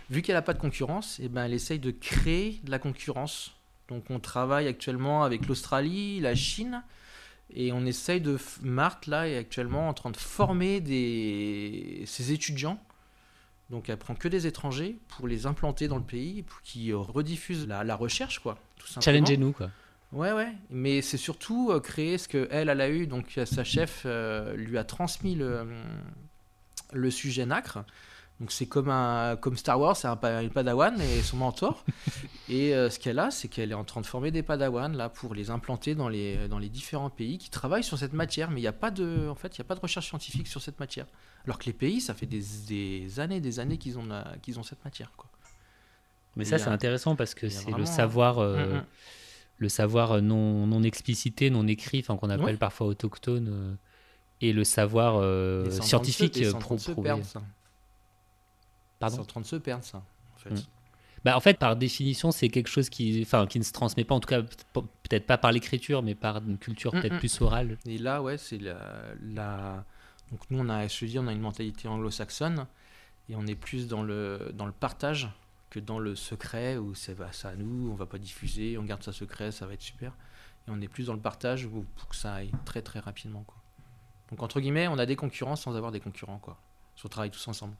vu qu'elle n'a pas de concurrence, et ben elle essaye de créer de la concurrence. Donc on travaille actuellement avec l'Australie, la Chine, et on essaye de... f- Marthe, là, est actuellement en train de former des... ses étudiants. Donc elle prend que des étrangers pour les implanter dans le pays, pour qu'ils rediffusent la, la recherche, quoi. Challengez-nous, quoi. Ouais, ouais, mais c'est surtout euh, créer ce qu'elle, elle a eu. Donc, euh, sa chef euh, lui a transmis le, hum, le sujet nacre. Donc, c'est comme, un, comme Star Wars, c'est un, une padawan et son mentor. et euh, ce qu'elle a, c'est qu'elle est en train de former des padawans là, pour les implanter dans les, dans les différents pays qui travaillent sur cette matière. Mais il n'y a, pas de- en fait, il y a pas de recherche scientifique sur cette matière. Alors que les pays, ça fait des, des années des années qu'ils ont, qu'ils ont cette matière. Quoi. Mais ça, c'est intéressant parce que c'est le savoir, euh, Mm, mm. Le savoir non, non explicité, non écrit, enfin qu'on appelle Ouais. parfois autochtone, euh, et le savoir euh, scientifique euh, de se perdre, ça. Pardon? en train de se perdre, ça. En fait. Mm. Bah, en fait, par définition, c'est quelque chose qui, enfin, qui ne se transmet pas, en tout cas, pe- peut-être pas par l'écriture, mais par une culture Mm, peut-être mm. plus orale. Et là, ouais, c'est la, la- Donc nous, on a, je dis, on a une mentalité anglo-saxonne et on est plus dans le, dans le partage que dans le secret où c'est bah, ça à nous, on va pas diffuser, on garde ça secret, ça va être super. Et on est plus dans le partage où- pour que ça aille très très rapidement. Quoi. Donc entre guillemets, on a des concurrents sans avoir des concurrents. Quoi. On travaille tous ensemble.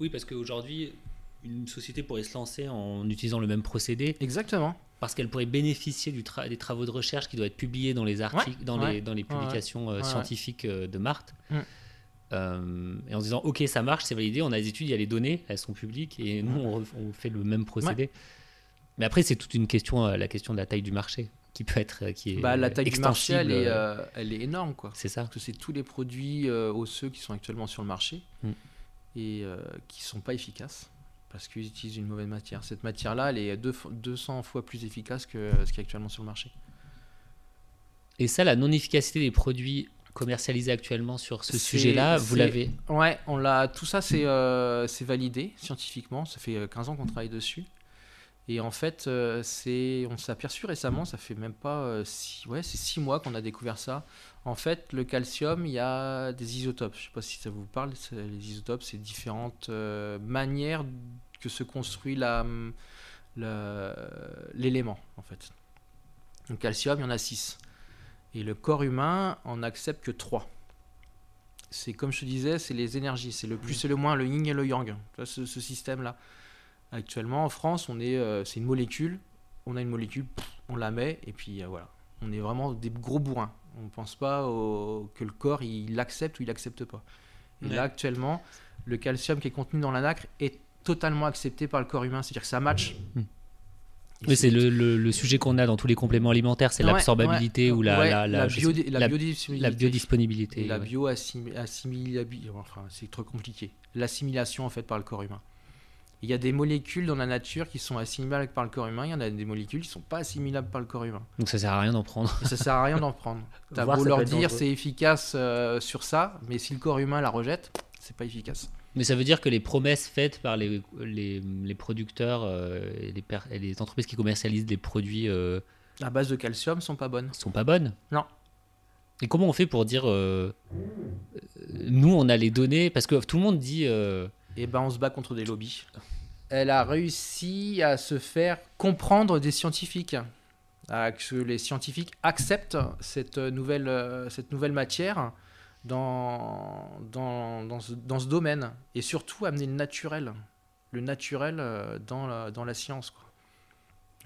Oui, parce qu'aujourd'hui, une société pourrait se lancer en utilisant le même procédé Exactement. parce qu'elle pourrait bénéficier du tra- des travaux de recherche qui doivent être publiés dans les articles, dans, ouais, les, dans les publications euh, Ouais, scientifiques euh, de Marthe. Euh, et en se disant, ok, ça marche, c'est validé, on a des études, il y a les données, elles sont publiques, et nous, on, fait le même procédé. Mais après, c'est toute une question, euh, la question de la taille du marché, qui peut être, euh, qui est Bah, la taille du marché, elle est, extensible, euh, elle est énorme. Quoi. C'est ça. Parce que c'est tous les produits euh, osseux qui sont actuellement sur le marché Mm. et qui sont pas efficaces parce qu'ils utilisent une mauvaise matière. Cette matière-là, elle est deux fo- 200 fois plus efficace que ce qui est actuellement sur le marché. Et ça, la non-efficacité des produits commercialisés actuellement sur ce sujet-là, vous l'avez. Ouais, on l'a, tout ça, c'est euh, validé scientifiquement. Ça fait euh, 15 ans qu'on travaille dessus. Et en fait, euh, c'est, on s'est aperçu récemment, ça fait même pas euh, six, ouais, c'est six mois qu'on a découvert ça. En fait, le calcium, il y a des isotopes. Je sais pas si ça vous parle. Les isotopes, c'est différentes euh, manières que se construit la, l'élément, en fait. Le calcium, il y en a 6. Et le corps humain en accepte que 3. C'est comme je te disais, c'est les énergies, c'est le plus et le moins, le yin et le yang, ce, ce système-là. Actuellement, en France, on est, euh, c'est une molécule, on a une molécule, on la met, et puis euh, voilà. On est vraiment des gros bourrins. On ne pense pas au- que le corps il l'accepte ou il l'accepte pas. Et Ouais. là actuellement, le calcium qui est contenu dans la nacre est totalement accepté par le corps humain, c'est-à-dire que ça match. Hmm. Oui, c'est le, le- le sujet qu'on a dans tous les compléments alimentaires, c'est Ouais, l'absorbabilité ouais, ou la, ouais, la, la- je sais- biodi- la la- biodisponibilité. la biodisponibilité. Bio-assimilabilité, enfin c'est trop compliqué. L'assimilation en fait par le corps humain. Il y a des molécules dans la nature qui sont assimilables par le corps humain, il y en a des molécules qui sont pas assimilables par le corps humain. Donc ça sert à rien d'en prendre. Ça sert à rien d'en prendre. T'as Voir, beau leur dire c'est efficace euh, sur ça, mais si le corps humain la rejette, c'est pas efficace. Mais ça veut dire que les promesses faites par les, les, les producteurs euh, et, les per- et les entreprises qui commercialisent des produits euh, À base de calcium sont pas bonnes. sont pas bonnes. Non. Et comment on fait pour dire euh, euh, nous on a les données? Parce que tout le monde dit euh, Et ben on se bat contre des lobbies. Elle a réussi à se faire comprendre des scientifiques, à que les scientifiques acceptent cette nouvelle, euh, cette nouvelle matière dans, dans, dans, ce, dans ce domaine. Et surtout amener le naturel, le naturel euh, dans la, dans la science. Quoi.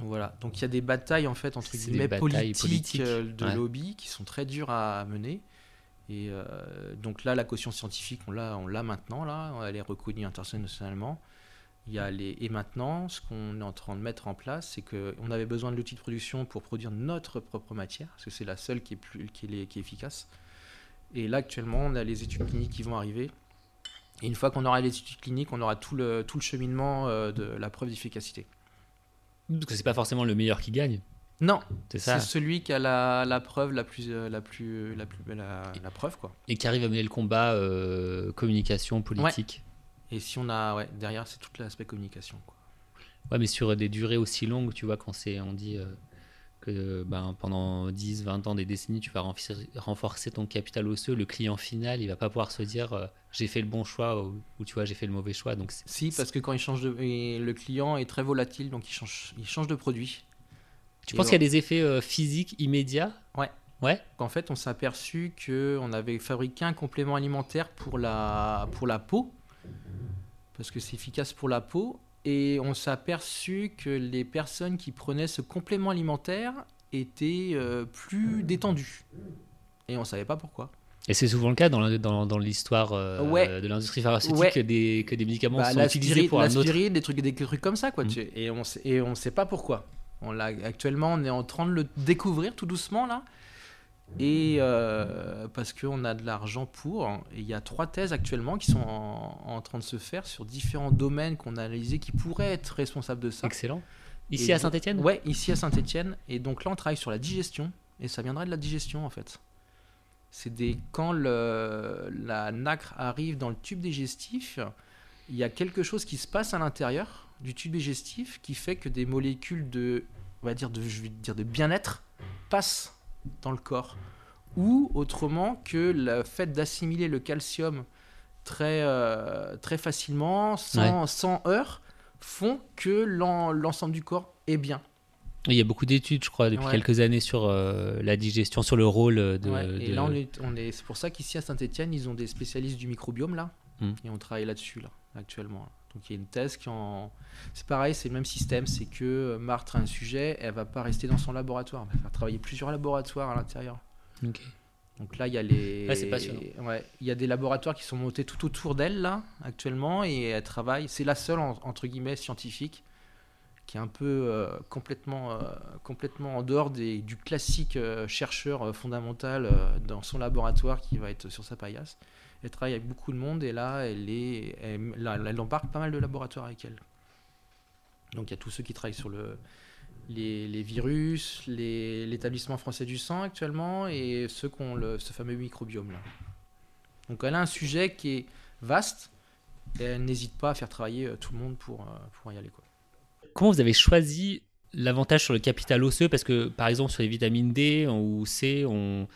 Voilà. Donc il y a des batailles en fait entre guillemets batailles politiques, politiques, euh, de ouais. lobby qui sont très dures à mener. Et euh, donc là, la caution scientifique, on l'a, on l'a maintenant, là, elle est reconnue internationalement. Il y a les... Et maintenant, ce qu'on est en train de mettre en place, c'est qu'on avait besoin de l'outil de production pour produire notre propre matière, parce que c'est la seule qui est, plus... qui est, qui est efficace. Et là, actuellement, on a les études cliniques qui vont arriver. Et une fois qu'on aura les études cliniques, on aura tout le, tout le cheminement euh, de la preuve d'efficacité. parce que c'est pas forcément le meilleur qui gagne. Non, C'est celui qui a la, la preuve la plus, euh, la plus, la plus, la, la preuve quoi. Et qui arrive à mener le combat euh, communication politique. Et si on a, ouais, derrière, c'est tout l'aspect communication. Quoi. Ouais, mais sur des durées aussi longues, tu vois, quand c'est, on dit euh, que ben, pendant 10, 20 ans, des décennies, tu vas renforcer, renforcer ton capital osseux, le client final, il va pas pouvoir se dire euh, j'ai fait le bon choix ou, ou, tu vois, j'ai fait le mauvais choix. Donc, Si, parce que quand il change de, le client est très volatile, donc il change, il change de produit. tu Et penses qu'il y a des effets euh, physiques immédiats? Ouais. Ouais. En fait, on s'est aperçu que on avait fabriqué un complément alimentaire pour la, pour la peau, parce que c'est efficace pour la peau, et on s'est aperçu que les personnes qui prenaient ce complément alimentaire étaient euh, plus détendues. Et on savait pas pourquoi. Et c'est souvent le cas dans, dans, dans l'histoire euh, Ouais. de l'industrie pharmaceutique Ouais. que, des, que des médicaments Bah, sont utilisés pour un autre. des trucs, des trucs comme ça, quoi. Mm. tu- Et on et on sait pas pourquoi. On l'a actuellement, on est en train de le découvrir tout doucement là. Et euh, parce qu'on a de l'argent pour. Et il y a trois thèses actuellement qui sont en, en train de se faire sur différents domaines qu'on a analysés qui pourraient être responsables de ça. Excellent. Ici Et à Saint-Etienne Ouais, ici à Saint-Etienne. Et donc là, on travaille sur la digestion. Et ça viendrait de la digestion, en fait. C'est des quand le, la nacre arrive dans le tube digestif, il y a quelque chose qui se passe à l'intérieur du tube digestif qui fait que des molécules de, on va dire de, je vais dire de bien-être passent dans le corps. Ou autrement que le fait d'assimiler le calcium très, euh, très facilement, sans, sans heurts, font que l'en- l'ensemble du corps est bien. Il y a beaucoup d'études, je crois, depuis Ouais. quelques années sur euh, la digestion, sur le rôle de. Ouais, et de- là, on est, on est- c'est pour ça qu'ici à Saint-Etienne, ils ont des spécialistes du microbiome là, Mm. et on travaille là-dessus là, actuellement. là. Donc il y a une thèse qui en. C'est pareil, c'est le même système, c'est que euh, Marthe a un sujet, elle va pas rester dans son laboratoire, elle va faire travailler plusieurs laboratoires à l'intérieur. Donc là, il y a les. Ouais, c'est passionnant. Ouais, il y a des laboratoires qui sont montés tout autour d'elle là actuellement et elle travaille. C'est la seule en- entre guillemets scientifique qui est un peu euh, complètement euh, complètement en dehors des, du classique euh, chercheur fondamental euh, dans son laboratoire qui va être sur sa paillasse. Elle travaille avec beaucoup de monde et là, elle est, elle, embarque pas mal de laboratoires avec elle. Donc il y a tous ceux qui travaillent sur le les, virus, l'établissement français du sang actuellement et ceux qui ont ce fameux microbiome là. Donc elle a un sujet qui est vaste et elle n'hésite pas à faire travailler euh, tout le monde pour, euh, pour y aller. Comment vous avez choisi l'avantage sur le capital osseux? Parce que, par exemple, sur les vitamines D ou C, on,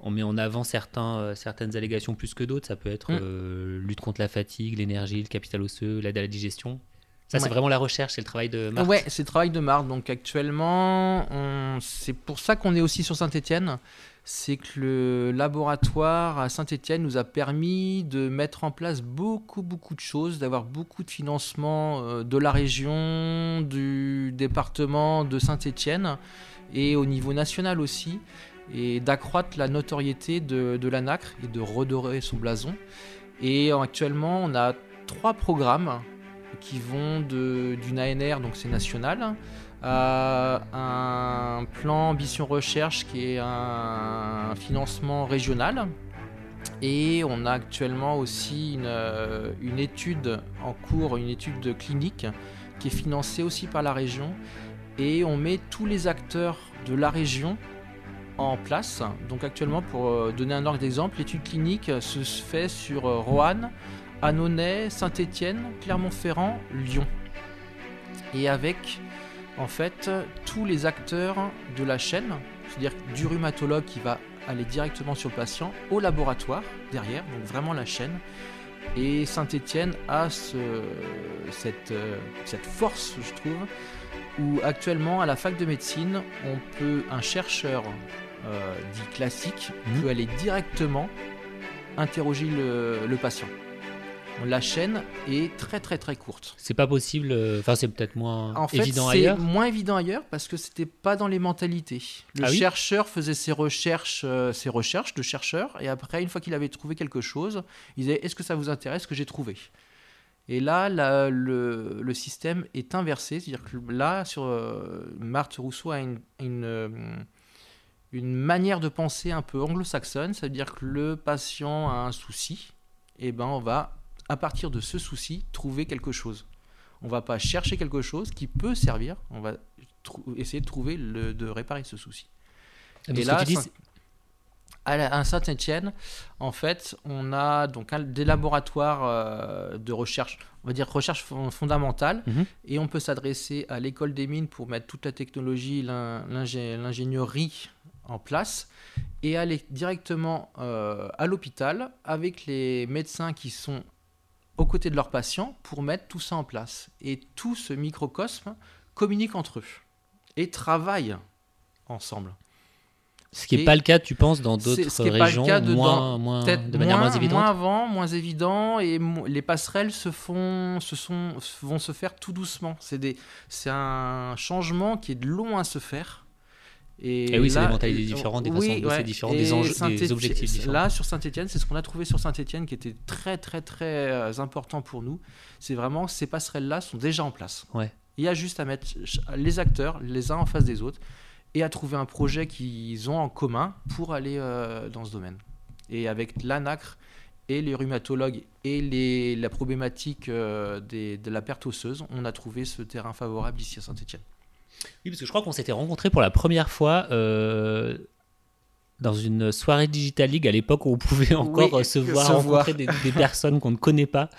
on met en avant certains, euh, certaines allégations plus que d'autres. Ça peut être Mm. euh, lutte contre la fatigue, l'énergie, le capital osseux, l'aide à la digestion. Ça, c'est vraiment la recherche, c'est le travail de Marc. Ouais, c'est le travail de Marthe. Donc actuellement, on- c'est pour ça qu'on est aussi sur Saint-Étienne. C'est que le laboratoire à Saint-Étienne nous a permis de mettre en place beaucoup, beaucoup de choses, d'avoir beaucoup de financement euh, de la région, du département de Saint-Étienne. et au niveau national aussi, et d'accroître la notoriété de, de l'ANACRE et de redorer son blason. Et actuellement, on a trois programmes qui vont d'une ANR, donc c'est national, à un plan ambition recherche qui est un financement régional. Et on a actuellement aussi une, une étude en cours, une étude clinique qui est financée aussi par la région. Et on met tous les acteurs de la région en place. Donc actuellement, pour euh, donner un ordre d'exemple, l'étude clinique se fait sur euh, Roanne, Annonay, Saint-Étienne, Clermont-Ferrand, Lyon. Et avec en fait tous les acteurs de la chaîne, c'est-à-dire du rhumatologue qui va aller directement sur le patient au laboratoire derrière, donc vraiment la chaîne. Et Saint-Étienne a euh, cette force, je trouve, où actuellement à la fac de médecine, on peut un chercheur euh, dit classique Mhm. peut aller directement interroger le, le patient. La chaîne est très très très courte. C'est pas possible. euh, Enfin, c'est peut-être moins En fait, évident c'est ailleurs. moins évident ailleurs parce que c'était pas dans les mentalités. Le Ah oui chercheur faisait ses recherches, euh, ses recherches de chercheur, et après, une fois qu'il avait trouvé quelque chose, il disait Est-ce que ça vous intéresse ce que j'ai trouvé? Et là, le, le système est inversé, c'est-à-dire que là, sur euh, Marthe Rousseau a une, une, une manière de penser un peu anglo-saxonne, c'est-à-dire que le patient a un souci, et ben on va à partir de ce souci trouver quelque chose. On va pas chercher quelque chose qui peut servir, on va essayer de trouver le, de réparer ce souci. Et là, Saint- À la- à Saint-Etienne, en fait, on a donc un- des laboratoires euh, de recherche, on va dire recherche fon- fondamentale, Mhm. et on peut s'adresser à l'école des mines pour mettre toute la technologie, l'in- l'ingé- l'ingénierie en place, et aller directement euh, à l'hôpital avec les médecins qui sont aux côtés de leurs patients pour mettre tout ça en place. Et tout ce microcosme communique entre eux et travaille ensemble. ce qui n'est pas le cas, tu penses, dans d'autres est pas le régions, cas de- moins, dans- moins, de manière moins, évidente. moins avant, moins évident, et les passerelles se font, se sont, vont se faire tout doucement. C'est des, c'est un changement qui est de long à se faire. Et, Eh oui, c'est des mentalités différentes, des façons de bosser différentes, des Et enjeux- des objectifs différents. Là, sur Saint-Etienne, c'est ce qu'on a trouvé sur Saint-Etienne qui était très, très, très euh, important pour nous. C'est vraiment ces passerelles-là sont déjà en place. Ouais. Il y a juste à mettre les acteurs les uns en face des autres et à trouver un projet qu'ils ont en commun pour aller euh, dans ce domaine. Et avec l'ANACRE et les rhumatologues et les, la problématique euh, des- de la perte osseuse, on a trouvé ce terrain favorable ici à Saint-Etienne. Oui, parce que je crois qu'on s'était rencontrés pour la première fois euh, dans une soirée Digital League à l'époque où on pouvait encore Oui, euh, se voir, rencontrer des, des personnes qu'on ne connaît pas.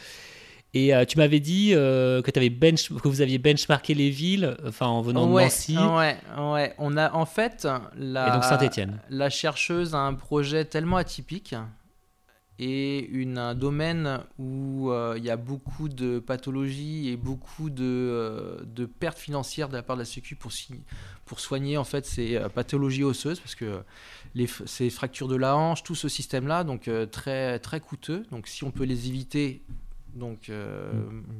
Et euh, tu m'avais dit euh, que, t'avais bench, que vous aviez benchmarké les villes, enfin en venant de ouais, Nancy ouais, ouais. On a en fait la, et donc la chercheuse a un projet tellement atypique et une, un domaine où euh, il y a beaucoup de pathologies et beaucoup de, euh, de pertes financières de la part de la Sécu pour, pour soigner en fait ces euh, pathologies osseuses parce que les, ces fractures de la hanche, tout ce système-là, donc très, très coûteux. Donc si on peut les éviter, donc euh,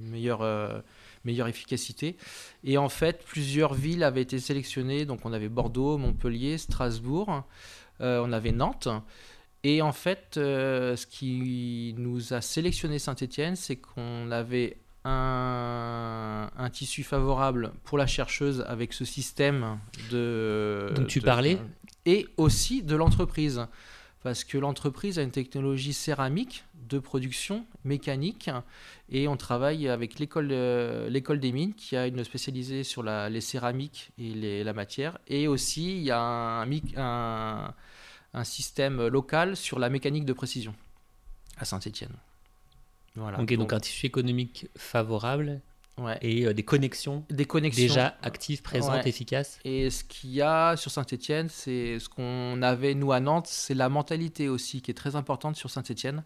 meilleure, euh, meilleure efficacité. Et en fait, plusieurs villes avaient été sélectionnées. Donc on avait Bordeaux, Montpellier, Strasbourg, euh, on avait Nantes. Et en fait, euh, ce qui nous a sélectionné Saint-Étienne, c'est qu'on avait un, un tissu favorable pour la chercheuse avec ce système de... Donc tu de- parlais Et aussi de l'entreprise. Parce que l'entreprise a une technologie céramique de production mécanique et on travaille avec l'école euh, l'école des mines qui a une spécialisée sur la- les céramiques et les- la matière. Et aussi, il y a un, un système local sur la mécanique de précision à Saint-Étienne. Voilà. Ok, donc un tissu économique favorable ouais. et euh, des connexions des connexions. déjà actives, présentes, Ouais. efficaces. Et ce qu'il y a sur Saint-Etienne, c'est ce qu'on avait nous à Nantes, c'est la mentalité aussi qui est très importante sur Saint-Etienne,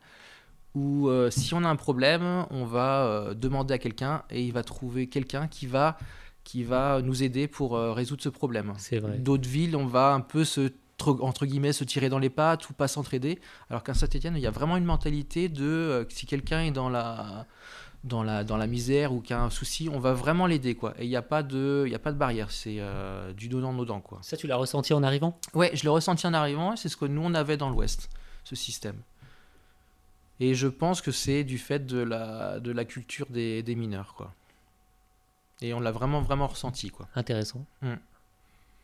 où euh, si on a un problème, on va euh, demander à quelqu'un et il va trouver quelqu'un qui va, qui va nous aider pour résoudre ce problème. C'est vrai. D'autres villes, on va un peu se tr- entre guillemets se tirer dans les pattes ou pas s'entraider, alors qu'à Saint-Etienne, il y a vraiment une mentalité de euh, si quelqu'un est dans la dans la, dans la misère ou qui a un souci, on va vraiment l'aider. quoi. Et il n'y a, pas de- y a pas de barrière, c'est euh, du donnant-donnant. quoi. Ça, tu l'as ressenti en arrivant? Ouais, je l'ai ressenti en arrivant c'est ce que nous on avait dans l'Ouest, ce système. Et je pense que c'est du fait de la, de la culture des, des mineurs, quoi. Et on l'a vraiment, vraiment ressenti, quoi. Intéressant. Mm.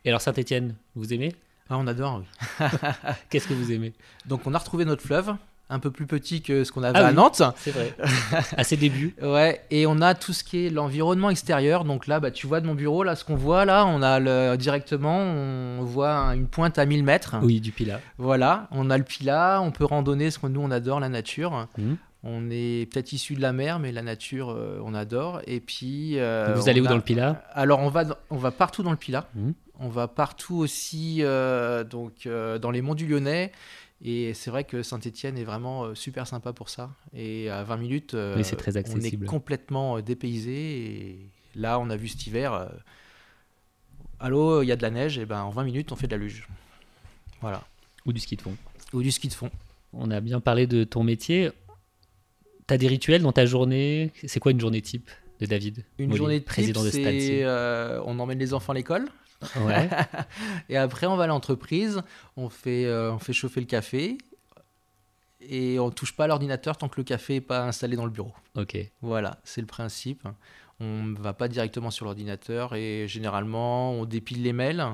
Et alors, Saint-Etienne, vous aimez? Ah, on adore, oui. Qu'est-ce que vous aimez? Donc on a retrouvé notre fleuve, un peu plus petit que ce qu'on avait Ah à oui. Nantes. C'est vrai. à ses débuts. Ouais, et on a tout ce qui est l'environnement extérieur. Donc là, bah, tu vois de mon bureau, là, ce qu'on voit là, on a le, directement, on voit un- une pointe à 1000 mètres. Oui, du Pilat. Voilà, on a le Pila, on peut randonner, parce que nous on adore la nature. Mhm. On est peut-être issu de la mer, mais la nature, euh, on adore. Et puis. euh, vous allez où a- dans le Pilat? Alors on va, on va partout dans le Pila. Mhm. On va partout aussi, euh, donc euh, dans les monts du Lyonnais. Et c'est vrai que Saint-Étienne est vraiment euh, super sympa pour ça. Et à 20 minutes, Oui, très on est complètement dépaysé. Et là, on a vu cet hiver. Allô, il y a de la neige. Et ben en 20 minutes, on fait de la luge. Voilà. Ou du ski de fond Ou du ski de fond. On a bien parlé de ton métier. T'as des rituels dans ta journée? C'est quoi une journée type de David Une Molly, journée de président de Stancy. euh, on emmène les enfants à l'école Ouais. et après on va à l'entreprise, on fait euh, on fait chauffer le café et on touche pas à l'ordinateur tant que le café est pas installé dans le bureau. ok. Voilà, c'est le principe. On ne va pas directement sur l'ordinateur et généralement on dépile les mails,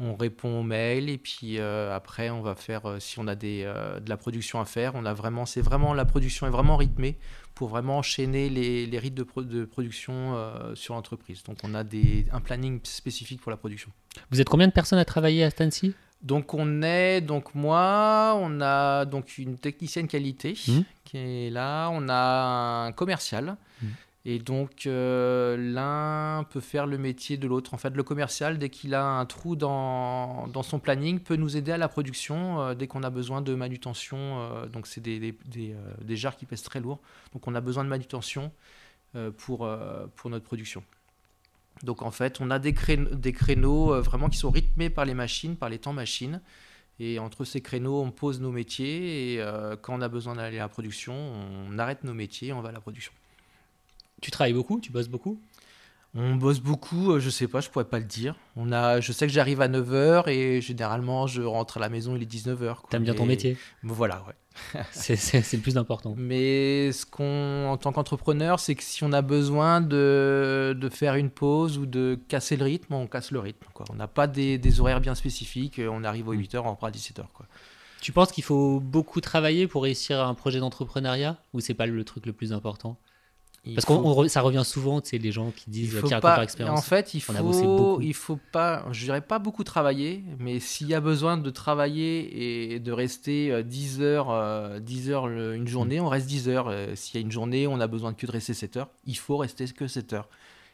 on répond aux mails et puis euh, après on va faire euh, si on a des, euh, de la production à faire, on a vraiment c'est vraiment la production est vraiment rythmée pour vraiment enchaîner les, les rythmes de, pro- de production sur l'entreprise. Donc on a des, un planning spécifique pour la production. Vous êtes combien de personnes à travailler à Stancy? Donc on est donc moi, on a donc une technicienne qualité Mhm. qui est là, on a un commercial Mhm. Et donc euh, l'un peut faire le métier de l'autre. En fait, le commercial dès qu'il a un trou dans, dans son planning peut nous aider à la production euh, dès qu'on a besoin de manutention. euh, donc c'est des, des, jarres qui pèsent très lourd, donc on a besoin de manutention pour pour notre production. Donc en fait, on a des créneaux, des créneaux vraiment qui sont rythmés par les machines, par les temps machines. Et entre ces créneaux, on pose nos métiers. Et quand on a besoin d'aller à la production, on arrête nos métiers et on va à la production. Tu travailles beaucoup Tu bosses beaucoup? On bosse beaucoup, euh, je sais pas, je pourrais pas le dire. On a, je sais que j'arrive à 9h et généralement je rentre à la maison, il est 19h. T'aimes bien ton métier? Voilà, ouais. C'est le plus important. Mais ce qu'on, en tant qu'entrepreneur, c'est que si on a besoin de, de faire une pause ou de casser le rythme, on casse le rythme. Quoi. On n'a pas des, des horaires bien spécifiques. On arrive aux 8h, on reprend à 17h. Quoi. Tu penses qu'il faut beaucoup travailler pour réussir un projet d'entrepreneuriat Ou c'est pas le truc le plus important? Il Parce faut- que ça revient souvent, tu sais, les gens qui disent, faut qui racontent pas- expérience. En fait, il On a bossé faut, il faut pas, je dirais pas beaucoup travailler, mais s'il y a besoin de travailler et de rester euh, 10 heures, euh, 10 heures le- une journée, on reste 10 heures. Euh, S'il y a une journée, on a besoin que de rester 7 heures, il faut rester que 7 heures.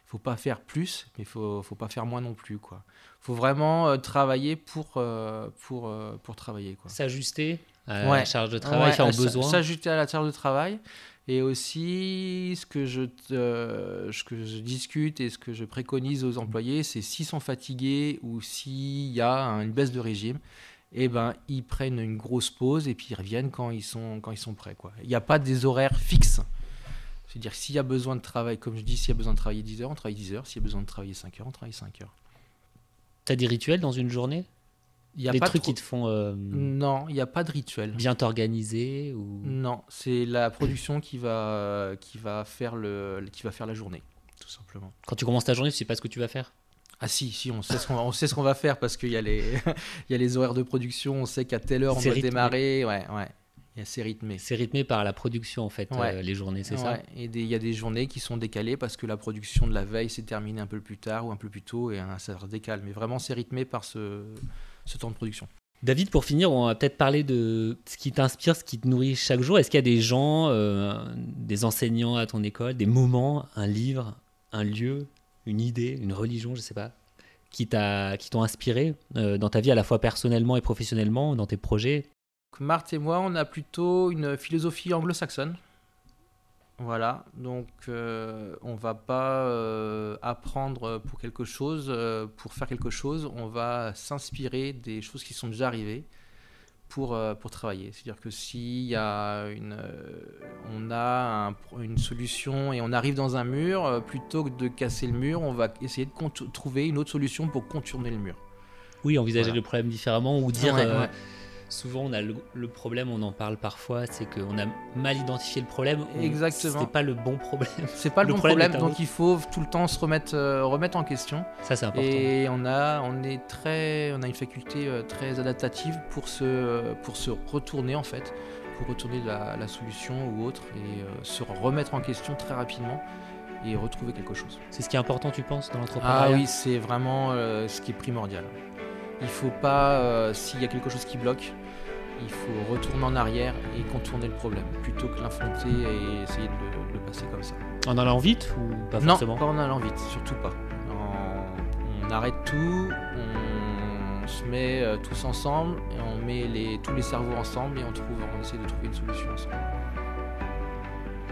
Il faut pas faire plus, mais il faut, faut pas faire moins non plus. quoi. faut vraiment euh, travailler pour, euh, pour, euh, pour travailler. Quoi. S'ajuster à Ouais. la charge de travail, Ouais, faire à aux s- besoins. S'ajouter à la charge de travail. Et aussi, ce que, je, euh, ce que je discute et ce que je préconise aux employés, c'est s'ils sont fatigués ou s'il y a un- une baisse de régime, eh ben, ils prennent une grosse pause et puis ils reviennent quand ils sont, quand ils sont prêts. quoi. Il n'y a pas des horaires fixes. C'est-à-dire s'il y a besoin de travail, comme je dis, s'il y a besoin de travailler 10 heures, on travaille 10 heures. S'il y a besoin de travailler 5 heures, on travaille 5 heures. T'as des rituels dans une journée? Y a Des pas trucs trop- qui te font euh, Non, il n'y a pas de rituel. bien t'organiser ou... Non, c'est la production qui va, qui, va faire le, qui va faire la journée, tout simplement. Quand tu commences ta journée, tu sais pas ce que tu vas faire? Ah si, si, on sait ce qu'on, on sait ce qu'on va faire parce qu'il y, a les, il y a les horaires de production, on sait qu'à telle heure on C'est doit rythmé. démarrer. Ouais, ouais, c'est rythmé. C'est rythmé par la production, en fait, Ouais. euh, les journées, c'est ça? Et il y a des journées qui sont décalées parce que la production de la veille s'est terminée un peu plus tard ou un peu plus tôt et hein, ça décale. Mais vraiment, c'est rythmé par ce, ce temps de production. David, pour finir, on va peut-être parler de ce qui t'inspire, ce qui te nourrit chaque jour. Est-ce qu'il y a des gens, euh, des enseignants à ton école, des moments, un livre, un lieu, une idée, une religion, je sais pas, qui t'a, qui t'ont inspiré euh, dans ta vie à la fois personnellement et professionnellement, dans tes projets? Marthe et moi, on a plutôt une philosophie anglo-saxonne. Voilà, donc euh, on va pas euh, apprendre pour quelque chose, euh, pour faire quelque chose, on va s'inspirer des choses qui sont déjà arrivées pour, euh, pour travailler. C'est-à-dire que s'il y a une, on a un- une solution et on arrive dans un mur, plutôt que de casser le mur, on va essayer de trouver une autre solution pour contourner le mur. Oui, envisager Voilà. le problème différemment ou dire. Ouais, ouais. Souvent, on a le, le problème, on en parle parfois, c'est qu'on a mal identifié le problème. Exactement. C'était pas le bon problème. C'est pas le, Le bon problème donc il faut tout le temps se remettre, euh, remettre en question. Ça, c'est important. Et on a, on est très, on a une faculté euh, très adaptative pour se, pour se retourner en fait, pour retourner la, la solution ou autre et euh, se remettre en question très rapidement et retrouver quelque chose. C'est ce qui est important, tu penses, dans Ah l'entrepreneuriat oui, c'est vraiment euh, ce qui est primordial. Il faut pas, euh, s'il y a quelque chose qui bloque, il faut retourner en arrière et contourner le problème plutôt que l'infronter et essayer de le, de passer comme ça. En allant vite ou pas non, forcément pas en allant vite, surtout pas. On arrête tout, on se met euh, tous ensemble et on met les, tous les cerveaux ensemble et on trouve, on essaie de trouver une solution ensemble.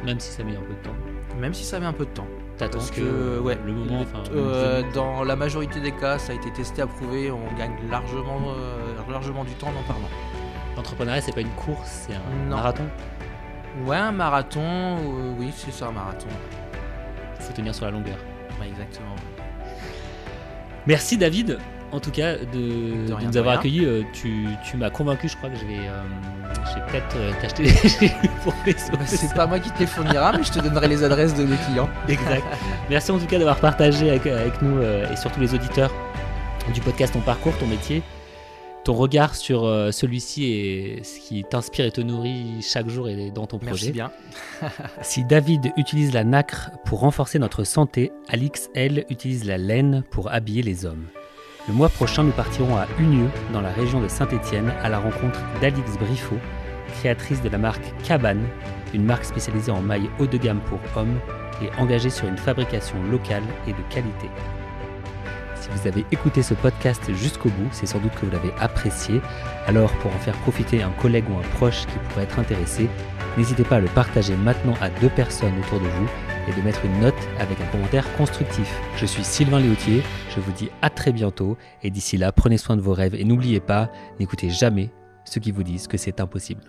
Même si ça met un peu de temps. Même si ça met un peu de temps. T'attends Parce que, que, ouais, le moment, enfin, Euh, dans la majorité des cas, ça a été testé, approuvé, on gagne largement, euh, largement du temps en en parlant. L'entrepreneuriat, c'est pas une course, c'est un Non. marathon. Ouais, un marathon, euh, oui, c'est ça, un marathon. Il faut tenir sur la longueur. Ouais, exactement. Merci David, en tout cas, de, de rien, nous avoir accueillis. Euh, Tu, tu m'as convaincu, je crois que je vais, euh, peut-être euh, t'acheter pour les Bah, c'est pas moi qui te les fournira, mais je te donnerai les adresses de mes clients. Exact. Merci en tout cas d'avoir partagé avec, avec nous euh, et surtout les auditeurs du podcast Ton parcours, ton métier, ton regard sur euh, celui-ci et ce qui t'inspire et te nourrit chaque jour et dans ton projet. Merci bien. Si David utilise la nacre pour renforcer notre santé, Alix, elle, utilise la laine pour habiller les hommes. Le mois prochain, nous partirons à Unieux, dans la région de Saint-Étienne, à la rencontre d'Alix Briffaut, créatrice de la marque Cabane, une marque spécialisée en mailles haut de gamme pour hommes et engagée sur une fabrication locale et de qualité. Si vous avez écouté ce podcast jusqu'au bout, c'est sans doute que vous l'avez apprécié. Alors, pour en faire profiter un collègue ou un proche qui pourrait être intéressé, N'hésitez pas à le partager maintenant à deux personnes autour de vous et de mettre une note avec un commentaire constructif. Je suis Sylvain Léautier, je vous dis à très bientôt et d'ici là, prenez soin de vos rêves et n'oubliez pas, n'écoutez jamais ceux qui vous disent que c'est impossible.